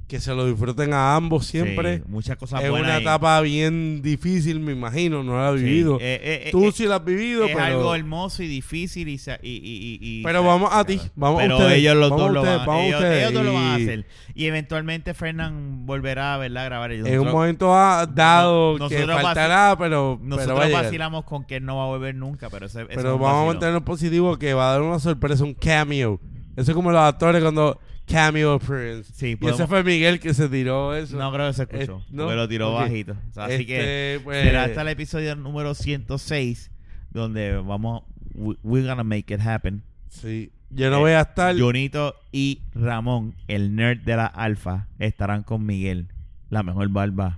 Que se lo disfruten a ambos siempre. Sí, muchas cosas es buenas. una ahí. etapa bien difícil, me imagino. No la he Sí, vivido. eh, eh, Tú eh, sí la has vivido, es pero, algo hermoso y difícil y, y, y- y- pero vamos a ti. Vamos pero a ustedes. ellos los vamos dos lo van, ellos, ellos dos lo van a hacer y eventualmente Fernán volverá ¿verdad? a grabar ellos En un momento ha dado No- que faltará, pero, nosotros vacilamos con que él no va a volver nunca pero ese, es vamos a mantenernos positivo que va a dar una sorpresa, un cameo. Eso es como los actores cuando cameo appearance. Sí, y ese fue Miguel que se tiró eso. no creo que se escuchó Eh, ¿no? porque lo tiró bajito O sea, así que Este, pues, será hasta el episodio número 106 donde vamos we- we're gonna make it happen Sí. Yo no Eh, voy a estar. Junito y Ramón, el nerd de la alfa, estarán con Miguel, la mejor barba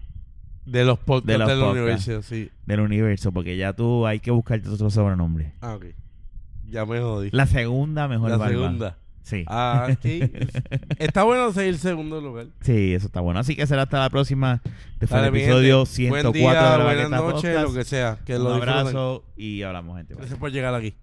de los podcasts de los del universo, sí. del universo, porque ya tú hay que buscarte otro sobrenombre. Ah, ok. Ya me jodí. La segunda mejor La barba. segunda. Sí. Ah, sí. Está bueno seguir el segundo lugar. Sí, eso está bueno. Así que será hasta la próxima. Este fue el episodio gente. 104 Buen día, de la buenas noches, lo que sea. Que Un lo disfruten. abrazo y hablamos, gente. Gracias por llegar aquí.